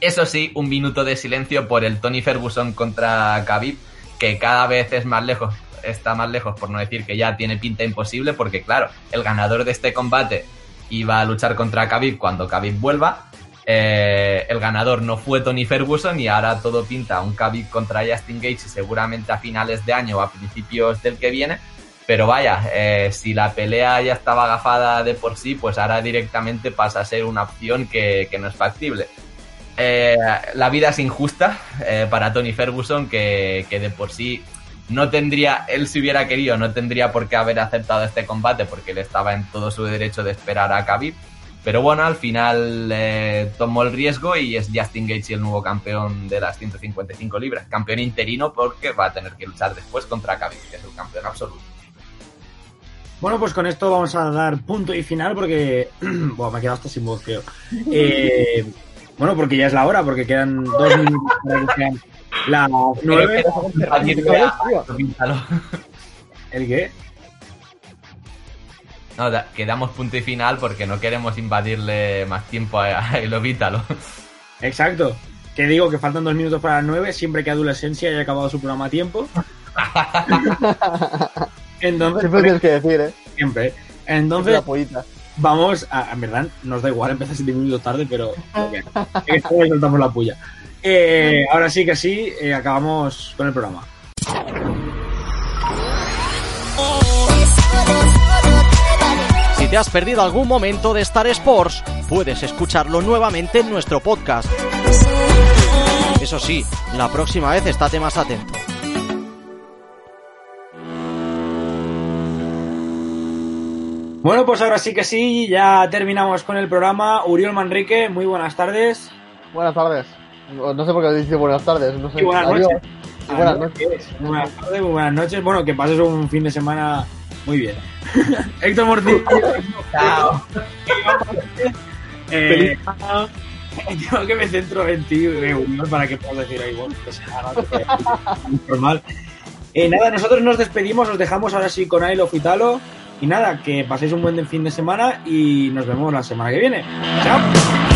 Eso sí, un minuto de silencio por el Tony Ferguson contra Khabib, que cada vez es más lejos, está más lejos, por no decir que ya tiene pinta imposible, porque claro, el ganador de este combate iba a luchar contra Khabib cuando Khabib vuelva. Eh, el ganador no fue Tony Ferguson y ahora todo pinta un Khabib contra Justin y seguramente a finales de año o a principios del que viene. Pero vaya, eh, si la pelea ya estaba agafada de por sí, pues ahora directamente pasa a ser una opción que, no es factible. Eh, la vida es injusta para Tony Ferguson, que, que de por sí no tendría, él si hubiera querido, no tendría por qué haber aceptado este combate porque él estaba en todo su derecho de esperar a Khabib. Pero bueno, al final eh, tomó el riesgo y es Justin Gaethje el nuevo campeón de las 155 libras. Campeón interino porque va a tener que luchar después contra Khabib, que es el campeón absoluto. Bueno, pues con esto vamos a dar punto y final porque. [clears throat] bueno, me he quedado hasta sin voz, creo. Eh, bueno, porque ya es la hora, porque quedan dos [laughs] minutos para que sean las nueve. ¿El qué? No, da- que damos punto y final porque no queremos invadirle más tiempo a, a Elo Vítalo. Exacto. Que digo que faltan dos minutos para las nueve, siempre que Adolescencia haya acabado su programa a tiempo. [laughs] Entonces, Siempre tienes que decir, ¿eh? Siempre. Entonces, La pollita. Vamos a. En verdad, nos da igual empezar siete minutos tarde, pero. ok. Es que soltamos la puya. Eh, ahora sí que sí, eh, acabamos con el programa. Si te has perdido algún momento de Star Sports, puedes escucharlo nuevamente en nuestro podcast. Eso sí, la próxima vez estate más atento. Bueno, pues ahora sí que sí, ya terminamos con el programa. Uriol Manrique, muy buenas tardes. Buenas tardes. No sé por qué dice buenas tardes. No sé. Y buenas Adiós. noches. Y buenas Ah, noches. Muy buenas tardes, muy buenas noches. Bueno, que pases un fin de semana muy bien. [laughs] Héctor Morcillo. [laughs] [laughs] Eh, Feliz yo que me centro en ti, eh, Uriol, para que puedas decir ahí, bueno, que semana, que- normal. Eh, nada, nosotros nos despedimos, os dejamos ahora sí con Ailo Fitalo. Y nada, que paséis un buen fin de semana y nos vemos la semana que viene. ¡Chao!